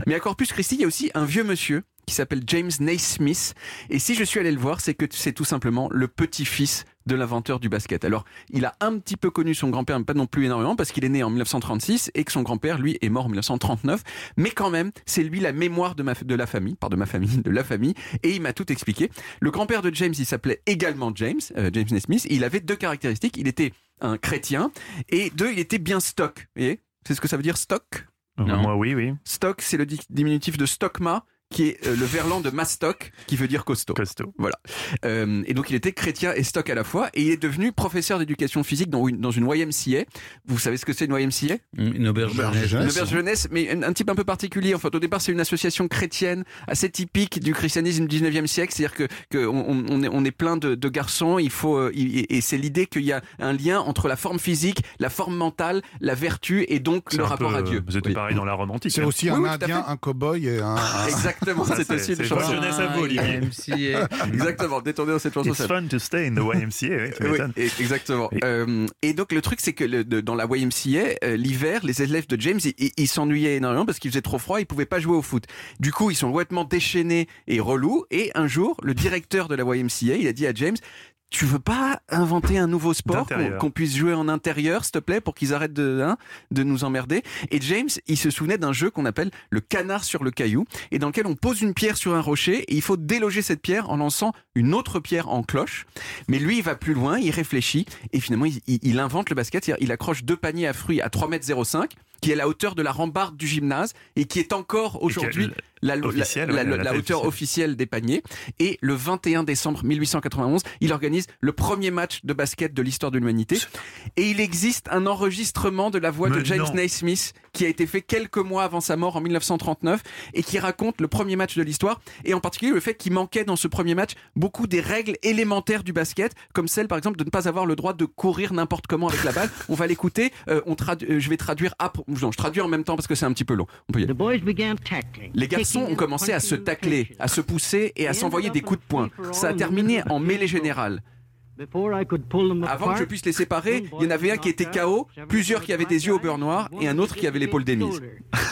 Mais à Corpus Christi, il y a aussi un vieux monsieur qui s'appelle James Naismith. Et si je suis allé le voir, c'est que c'est tout simplement le petit-fils de l'inventeur du basket. Alors, il a un petit peu connu son grand-père, mais pas non plus énormément, parce qu'il est né en 1936 et que son grand-père, lui, est mort en 1939. Mais quand même, c'est lui la mémoire de, ma, de la famille, pardon, de ma famille, de la famille, et il m'a tout expliqué. Le grand-père de James, il s'appelait également James, euh, James Naismith, il avait deux caractéristiques. Il était un chrétien, et deux, il était bien stock. Vous voyez? C'est ce que ça veut dire stock? Non. Moi, oui, oui. Stock, c'est le di- diminutif de stockma, qui est euh, le verlan de mastoc, qui veut dire costaud. Costaud. Voilà. Euh, et donc il était chrétien et stock à la fois, et il est devenu professeur d'éducation physique dans une, dans une YMCA. Vous savez ce que c'est une YMCA Une auberge jeunesse. Une auberge jeunesse, mais un, un type un peu particulier. En fait, au départ, c'est une association chrétienne assez typique du christianisme du 19e siècle. C'est-à-dire que, que on, est, on est plein de, de garçons. Il faut euh, il- et et c'est l'idée qu'il y a un lien entre la forme physique, la forme mentale, la vertu et donc le rapport peu, à Dieu. C'était Oui. pareil dans la Rome antique. C'est hein. aussi Oui, un oui, Indien, un cow-boy et un. un- Exactement. Exactement, c'est aussi une c'est chanson. jeunesse à vous, Olivier. YMCA. Exactement, détourné dans cette chanson. It's fun to stay in the YMCA, oui, et- exactement. Euh, et donc le truc c'est que le- de- dans la YMCA, euh, l'hiver, les élèves de James, ils s'ennuyaient énormément parce qu'il faisait trop froid, ils pouvaient pas jouer au foot. Du coup, ils sont complètement déchaînés et relous. Et un jour, le directeur de la YMCA, il a dit à James. Tu veux pas inventer un nouveau sport qu'on puisse jouer en intérieur, s'il te plaît, pour qu'ils arrêtent de, hein, de nous emmerder? Et James, il se souvenait d'un jeu qu'on appelle le canard sur le caillou, et dans lequel on pose une pierre sur un rocher, et il faut déloger cette pierre en lançant une autre pierre en cloche. Mais lui, il va plus loin, il réfléchit, et finalement, il, il- invente le basket. Il accroche deux paniers à fruits à 3,05 m, qui est la hauteur de la rambarde du gymnase, et qui est encore aujourd'hui la, officielle, hauteur officielle des paniers. Et le 21 décembre 1891, il organise le premier match de basket de l'histoire de l'humanité. Et il existe un enregistrement de la voix Mais de James non. Naismith qui a été fait quelques mois avant sa mort en 1939 et qui raconte le premier match de l'histoire et en particulier le fait qu'il manquait dans ce premier match beaucoup des règles élémentaires du basket comme celle par exemple de ne pas avoir le droit de courir n'importe comment avec la balle. On va l'écouter, euh, on euh, je vais traduire après, non, je traduis en même temps parce que c'est un petit peu long. On peut y aller. Les garçons ont commencé à se tacler, à se pousser et à s'envoyer des coups de poing. Ça a terminé en mêlée générale. Avant que je puisse les séparer, il y en avait un qui était KO, plusieurs qui avaient des yeux au beurre noir et un autre qui avait l'épaule démise.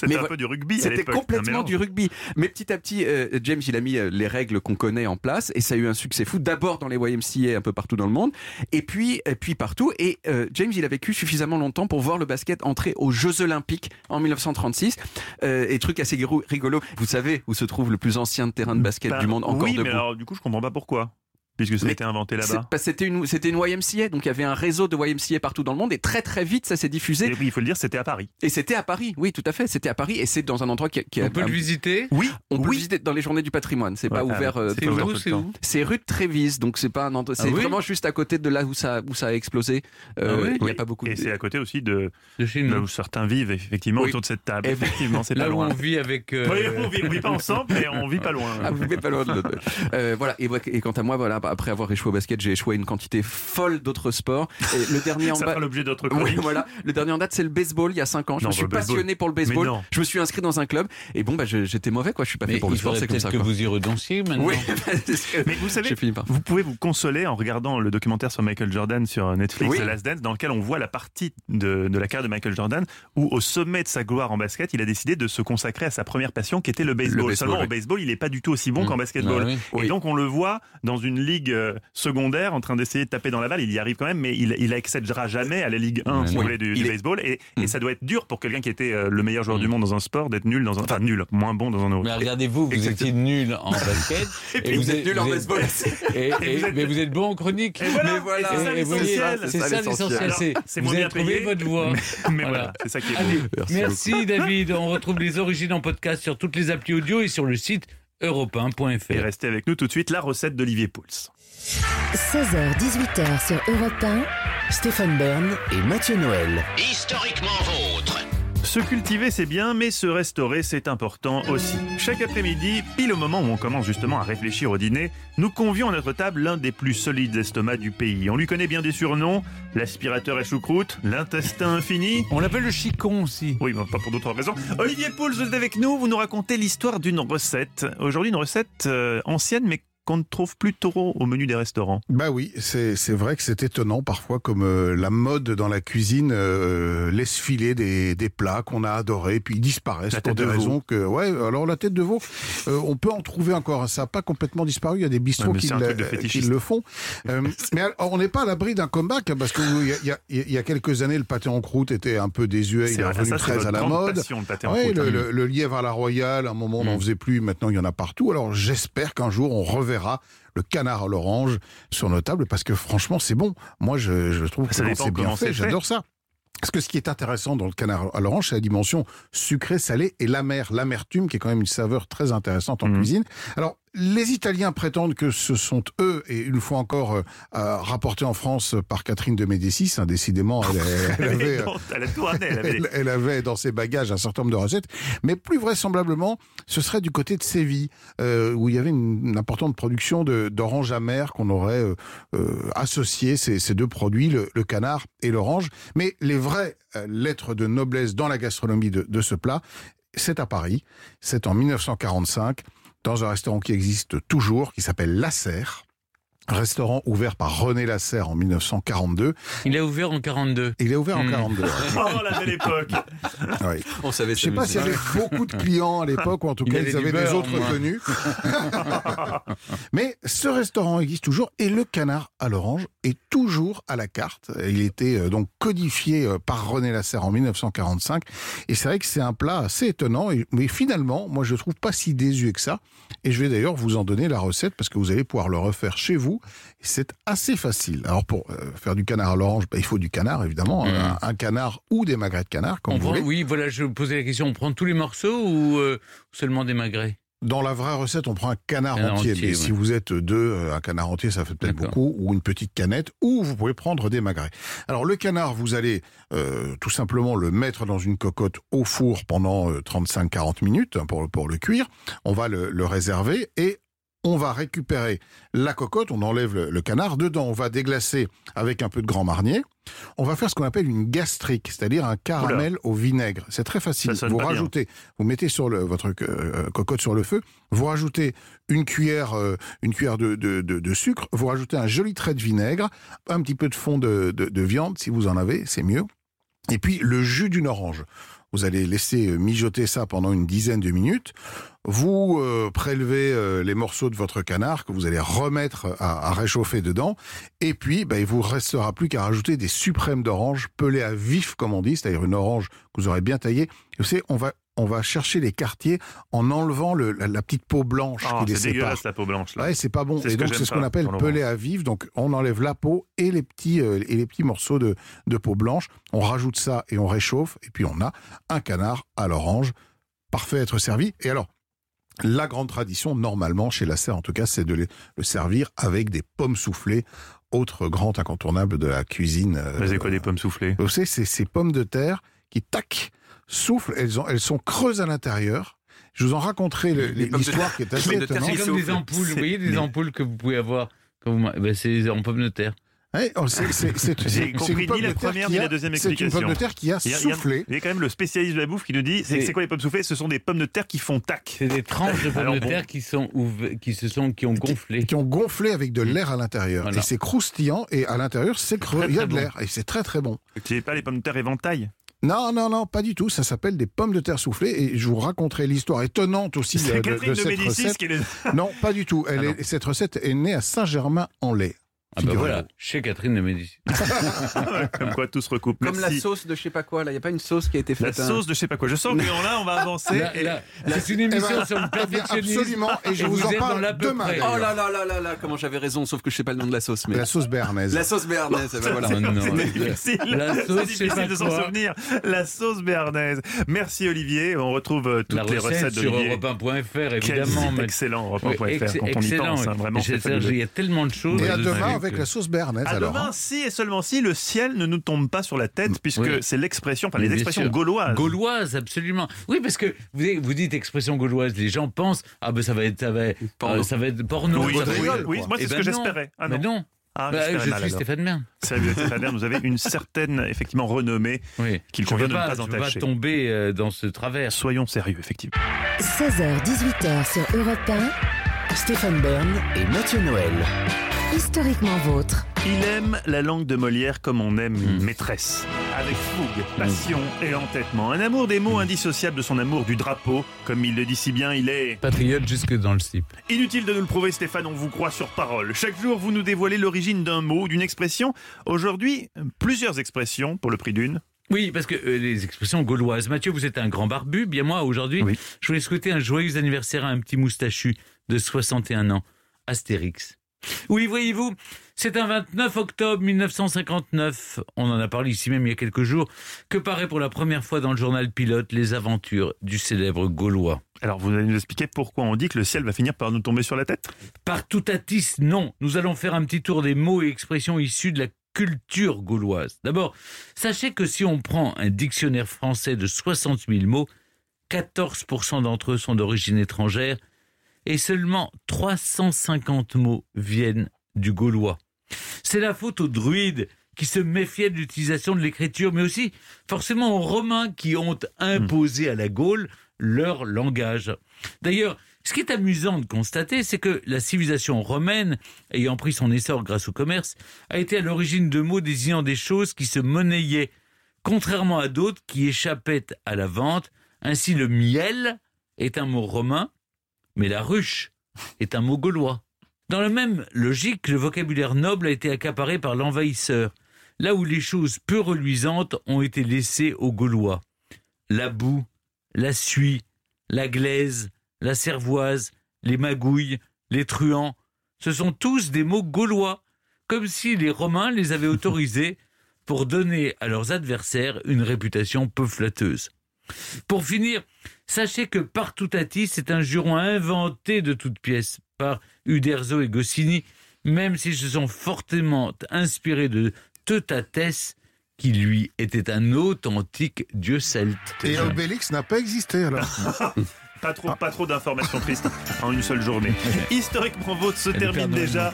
C'était un peu du rugby C'était un complètement du rugby. Mais petit à petit, euh, James, il a mis euh, les règles qu'on connaît en place et ça a eu un succès fou. D'abord dans les YMCA un peu partout dans le monde et puis, et puis partout. Et euh, James, il a vécu suffisamment longtemps pour voir le basket entrer aux Jeux Olympiques en 1936. Euh, et truc assez rigolo- rigolo, vous savez où se trouve le plus ancien terrain de basket Bah, du monde encore oui, debout mais alors du coup, je comprends pas pourquoi. Puisque ça a été inventé là-bas. C'était une, c'était une YMCA, donc il y avait un réseau de YMCA partout dans le monde et très très vite ça s'est diffusé. Et oui, il faut le dire, c'était à Paris. Et c'était à Paris, oui, tout à fait. C'était à Paris et c'est dans un endroit qui, qui On peut le visiter Oui, On peut oui. le visiter dans les journées du patrimoine. C'est pas Ouais, ouvert. ah, euh, c'est tout le ouvert temps. tout le c'est où? C'est rue de Trévise, donc c'est pas un endroit. Ah C'est oui? vraiment juste à côté de là où ça où ça a explosé. Euh, Ah oui? Il n'y a Oui. pas beaucoup. Et de... c'est à côté aussi de De chez là où certains vivent effectivement Oui. autour de cette table. Et- Effectivement, c'est pas Là où loin. on vit avec. euh, Oui, on vit, on vit pas ensemble, mais on vit pas loin. Ah, vous n'êtes pas loin de l'autre. Euh, voilà. Et, et quant à moi, voilà, après avoir échoué au basket, j'ai échoué à une quantité folle d'autres sports. Et le dernier en Ça l'objet d'autres Oui, voilà. Le dernier en date, c'est le baseball. Il y a 5 ans, je Non, me suis bah, le baseball. passionné pour le baseball. Je me suis inscrit dans un club. Et bon, bah, j'étais mauvais, quoi. Je suis pas Mais fait pour le il sport. C'est comme peut-être ça. que quoi. vous y redanciez maintenant. Oui. Mais vous savez. Vous pouvez vous consoler en regardant le documentaire sur Michael Jordan sur Netflix, Oui. The Last Dance, dans lequel on voit la partie de, de la carrière de Michael Jordan où, au sommet de sa gloire en basket, il a décidé de se consacrer à sa première passion qui était le baseball. baseball, Seulement, oui. au baseball, il n'est pas du tout aussi bon Mmh. qu'en basketball. Ah oui. Oui. Et donc, on le voit dans une ligue euh, secondaire en train d'essayer de taper dans la balle. Il y arrive quand même, mais il, il accédera jamais à la Ligue 1 si vous voulez, du, Il du est- baseball. Et, et Mmh. ça doit être dur pour quelqu'un qui était euh, le meilleur joueur Mmh. du monde dans un sport d'être nul dans un. Enfin, nul, moins bon dans un autre. Mais regardez-vous, vous Exactement. étiez nul en basket. Et vous êtes nul en baseball. Et, et- vous êtes- Mais vous êtes bon en chronique. Et voilà, voilà. et c'est ça Et- et vous l'essentiel. C'est ça l'essentiel. Alors, c'est- c'est Vous avez trouvé votre voie. Mais Voilà. c'est ça qui est beau. Merci, David. On retrouve les origines en podcast sur toutes les applis audio et sur le site europe1.fr. Et restez avec nous tout de suite, la recette d'Olivier Pouls. 16h-18h sur Europe 1. Stéphane Bern et Mathieu Noël. Historiquement vôtre. Se cultiver, c'est bien, mais se restaurer, c'est important aussi. Chaque après-midi, pile au moment où on commence justement à réfléchir au dîner, nous convions à notre table l'un des plus solides estomacs du pays. On lui connaît bien des surnoms, l'aspirateur à choucroute, l'intestin infini. On l'appelle le chicon aussi. Oui, mais pas pour d'autres raisons. Olivier Pouls, vous êtes avec nous, vous nous racontez l'histoire d'une recette. Aujourd'hui, une recette euh, ancienne, mais qu'on ne trouve plus trop au menu des restaurants. Bah oui, c'est vrai que c'est étonnant parfois comme euh, la mode dans la cuisine euh, laisse filer des, des plats qu'on a adorés puis ils disparaissent La pour des de raisons que ouais alors la tête de veau euh, on peut en trouver encore ça n'a pas complètement disparu il y a des bistrots Ouais, qui, le- truc de qui fétichiste. le font mais alors, on n'est pas à l'abri d'un comeback hein, parce que il y a, y a- y a quelques années le pâté en croûte était un peu désuet il est revenu très à la mode passion, le pâté en Ouais, croûte, le, hein. le- le lièvre à la royale, à un moment on n'en Mm. faisait plus, maintenant il y en a partout. Alors j'espère qu'un jour on reverra le canard à l'orange sur nos tables parce que franchement c'est bon. Moi je, je trouve que Ça dépend c'est bien fait, j'adore ça. Parce que ce qui est intéressant dans le canard à l'orange, c'est la dimension sucrée, salée et l'amère, l'amertume qui est quand même une saveur très intéressante en Mhm. cuisine. Alors, les Italiens prétendent que ce sont eux, et une fois encore euh, rapporté en France par Catherine de Médicis, hein, décidément, elle, elle avait, Non, elle elle, dans ses bagages un certain nombre de recettes, mais plus vraisemblablement, ce serait du côté de Séville, euh, où il y avait une, une importante production de- d'orange amère qu'on aurait euh, euh, associé ces, ces deux produits, le, le canard et l'orange. Mais les vraies euh, lettres de noblesse dans la gastronomie de, de ce plat, c'est à Paris, c'est en 1945, dans un restaurant qui existe toujours, qui s'appelle La Serre. Restaurant ouvert par René Lasserre en 1942. Il a ouvert en 42. Il est ouvert Hmm. en 42. Oh, la belle époque Oui. On savait Je sais pas s'il y avait beaucoup de clients à l'époque, ou en tout Il cas, ils avaient des autres moi. tenues. Mais ce restaurant existe toujours et le canard à l'orange est toujours à la carte. Il était euh, donc codifié euh, par René Lasserre en 1945. Et c'est vrai que c'est un plat assez étonnant, mais finalement, moi je trouve pas si désuet que ça. Et je vais d'ailleurs vous en donner la recette parce que vous allez pouvoir le refaire chez vous. C'est assez facile. Alors pour euh, faire du canard à l'orange, bah, il faut du canard évidemment, Mhm. un, un canard ou des magrets de canard, comme On vous prend, voulez. oui, voilà, je posais la question. On prend tous les morceaux ou euh, seulement des magrets? Dans la vraie recette, on prend un canard, Canard entier. entier, mais ouais. si vous êtes deux, euh, un canard entier, ça fait peut-être beaucoup, ou une petite canette, ou vous pouvez prendre des magrets. Alors le canard, vous allez euh, tout simplement le mettre dans une cocotte au four pendant euh, 35-40 minutes hein, pour, pour le cuire. On va le, le réserver et on va récupérer la cocotte, on enlève le, le canard. Dedans, on va déglacer avec un peu de grand marnier. On va faire ce qu'on appelle une gastrique, c'est-à-dire un caramel au vinaigre. C'est très facile. Vous bien. rajoutez, vous mettez sur le, votre euh, cocotte sur le feu, vous rajoutez une cuillère, euh, une cuillère de, de, de- de sucre, vous rajoutez un joli trait de vinaigre, un petit peu de fond de viande, si vous en avez, c'est mieux. Et puis le jus d'une orange. Vous allez laisser mijoter ça pendant une dizaine de minutes. Vous euh, prélevez euh, les morceaux de votre canard que vous allez remettre à, réchauffer dedans. Et puis, bah, il vous restera plus qu'à rajouter des suprêmes d'orange pelés à vif, comme on dit, c'est-à-dire une orange que vous aurez bien taillée. Vous savez, on va on va chercher les quartiers en enlevant le- la, la petite peau blanche Oh, qui les C'est dégueulasse la peau blanche là. Ouais, c'est pas bon. C'est Et donc c'est ce qu'on appelle pelé à vif. Donc on enlève la peau et les petits euh, et les petits morceaux de, de peau blanche. On rajoute ça et on réchauffe et puis on a un canard à l'orange parfait à être servi. Et alors la grande tradition normalement chez la serre en tout cas c'est de les- le servir avec des pommes soufflées. Autre grand incontournable de la cuisine. euh, Mais c'est quoi des pommes soufflées? Vous savez, c'est ces pommes de terre qui, tac, soufflent. Elles, ont, elles sont creuses à l'intérieur. Je vous en raconterai l'histoire qui est assez étonnante. C'est qui comme des ampoules. Vous voyez des mais- ampoules que vous pouvez avoir quand vous... ben, C'est en pommes de terre. Ouais, c'est- compris pomme ni de la terre première qui ni a- la deuxième C'est une explication. pomme de terre qui a Il y, a, il y a- soufflé. il y a quand même le spécialiste de la bouffe qui nous dit c'est quoi les pommes soufflées? Ce sont des pommes de terre qui font tac. C'est des tranches de pommes Alors de bon. terre qui sont qui se sont qui ont gonflé. qui ont gonflé avec de l'air à l'intérieur. Voilà. Et c'est croustillant et à l'intérieur c'est creux. Il y a de bon. l'air et c'est très très bon. C'est pas les pommes de terre éventail? Non, non, non, pas du tout. Ça s'appelle des pommes de terre soufflées et je vous raconterai l'histoire étonnante aussi de, C'est de- Catherine de de, cette Médicis recette. qui les... Non, pas du tout. Elle Ah est- cette recette est née à Saint-Germain-en-Laye. Ah bah voilà, chez Catherine de Médicis. Comme quoi tout se recoupe. Comme la sauce de je sais pas quoi, là. Il n'y a pas une sauce qui a été La faite. hein. sauce de je sais pas quoi. Je sens que là on va avancer. Là, et- là, C'est une émission Eh ben, sur le perfectionnisme. absolument, et je Et vous, vous en dans parle demain. Oh là là là là là, comment j'avais raison, sauf que je sais pas le nom de la sauce. Mais... La sauce béarnaise. La sauce béarnaise, eh ben voilà. Oh la- difficile. la C'est sauce, sais difficile pas de s'en souvenir. La sauce béarnaise. Merci Olivier. On retrouve euh, toutes La les recette recettes sur d'Olivier. europe1.fr, Quel évidemment. excellent, Oui, europe1.fr, ex- quand on y pense. hein, vraiment. Il y a tellement de choses. Et à demain avec la sauce béarnaise À alors. demain, hein. si et seulement si le ciel ne nous tombe pas sur la tête, puisque Oui. c'est l'expression, enfin les expressions sûr. gauloises. Gauloise, absolument. Oui, parce que vous, vous dites expression gauloise, les gens pensent ah ben ça va être ça va, Porno. euh, ça va être porno. Oui, ça oui, va rigole, être- oui, moi c'est Eh ce ben que j'espérais. Ah Mais non. Ah, Bah, je mal, suis. Stéphane Bern. Salut Stéphane Bern, vous avez une certaine, effectivement, renommée Oui. qu'il convient de ne pas, pas je pas entacher. tomber euh, dans ce travers. Soyons sérieux, effectivement. 16h, 18h sur Europe 1, Stéphane Bern et Mathieu Noël. Historiquement vôtre. Il aime la langue de Molière comme on aime une Mm. maîtresse. Avec fougue, passion et entêtement. Un amour des mots indissociable de son amour du drapeau. Comme il le dit si bien, il est... Patriote jusque dans le slip. Inutile de nous le prouver, Stéphane, on vous croit sur parole. Chaque jour, vous nous dévoilez l'origine d'un mot, d'une expression. Aujourd'hui, plusieurs expressions pour le prix d'une. Oui, parce que euh, les expressions gauloises. Mathieu, vous êtes un grand barbu. Bien moi, aujourd'hui, Oui. je voulais souhaiter un joyeux anniversaire à un petit moustachu de 61 ans, Astérix. Oui, voyez-vous, c'est un 29 octobre 1959, on en a parlé ici même il y a quelques jours, que paraît pour la première fois dans le journal Pilote les aventures du célèbre Gaulois? Alors, vous allez nous expliquer pourquoi on dit que le ciel va finir par nous tomber sur la tête? Par tout atis, non. Nous allons faire un petit tour des mots et expressions issus de la culture gauloise. D'abord, sachez que si on prend un dictionnaire français de 60 000 mots, 14% d'entre eux sont d'origine étrangère et seulement 350 mots viennent du gaulois. C'est la faute aux druides qui se méfiaient de l'utilisation de l'écriture, mais aussi forcément aux Romains qui ont imposé à la Gaule leur langage. D'ailleurs, ce qui est amusant de constater, c'est que la civilisation romaine, ayant pris son essor grâce au commerce, a été à l'origine de mots désignant des choses qui se monnayaient, contrairement à d'autres qui échappaient à la vente. Ainsi, le miel est un mot romain, mais la ruche est un mot gaulois. Dans la même logique, le vocabulaire noble a été accaparé par l'envahisseur, là où les choses peu reluisantes ont été laissées aux Gaulois. La boue, la suie, la glaise, la cervoise, les magouilles, les truands, ce sont tous des mots gaulois, comme si les Romains les avaient autorisés pour donner à leurs adversaires une réputation peu flatteuse. Pour finir, sachez que Partoutati, c'est un juron inventé de toutes pièces par Uderzo et Goscinny, même s'ils se sont fortement inspirés de Teutatès, qui lui était un authentique dieu celte. Et Obélix n'a pas existé alors. Pas trop, pas trop d'informations tristes en une seule journée. Historiquement Vôtre se termine déjà.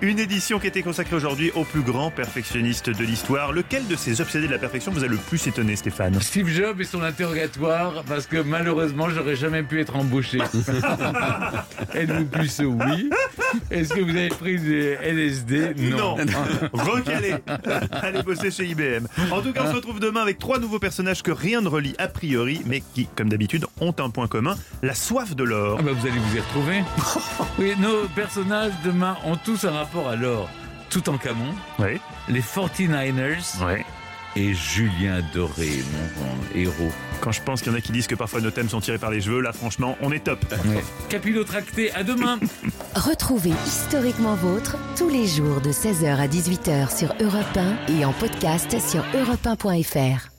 Une édition qui était consacrée aujourd'hui au plus grand perfectionniste de l'histoire. Lequel de ces obsédés de la perfection vous a le plus étonné, Stéphane? Steve Jobs et son interrogatoire, parce que malheureusement, j'aurais jamais pu être embauché. Êtes-vous plus oui? Est-ce que vous avez pris des LSD Non. Recalé. Allez bosser chez IBM. En tout cas, on se retrouve demain avec trois nouveaux personnages que rien ne relie a priori, mais qui, comme d'habitude, ont un point commun la soif de l'or. Ah bah vous allez vous y retrouver. oui, nos personnages demain ont tous un rapport à l'or. Tout en Camon, Oui. les 49ers Ouais. et Julien Doré, mon héros. Quand je pense qu'il y en a qui disent que parfois nos thèmes sont tirés par les cheveux, là, franchement, on est top. Capillotracté, à demain Retrouvez Historiquement Vôtre tous les jours de 16h à 18h sur Europe 1 et en podcast sur europe1.fr.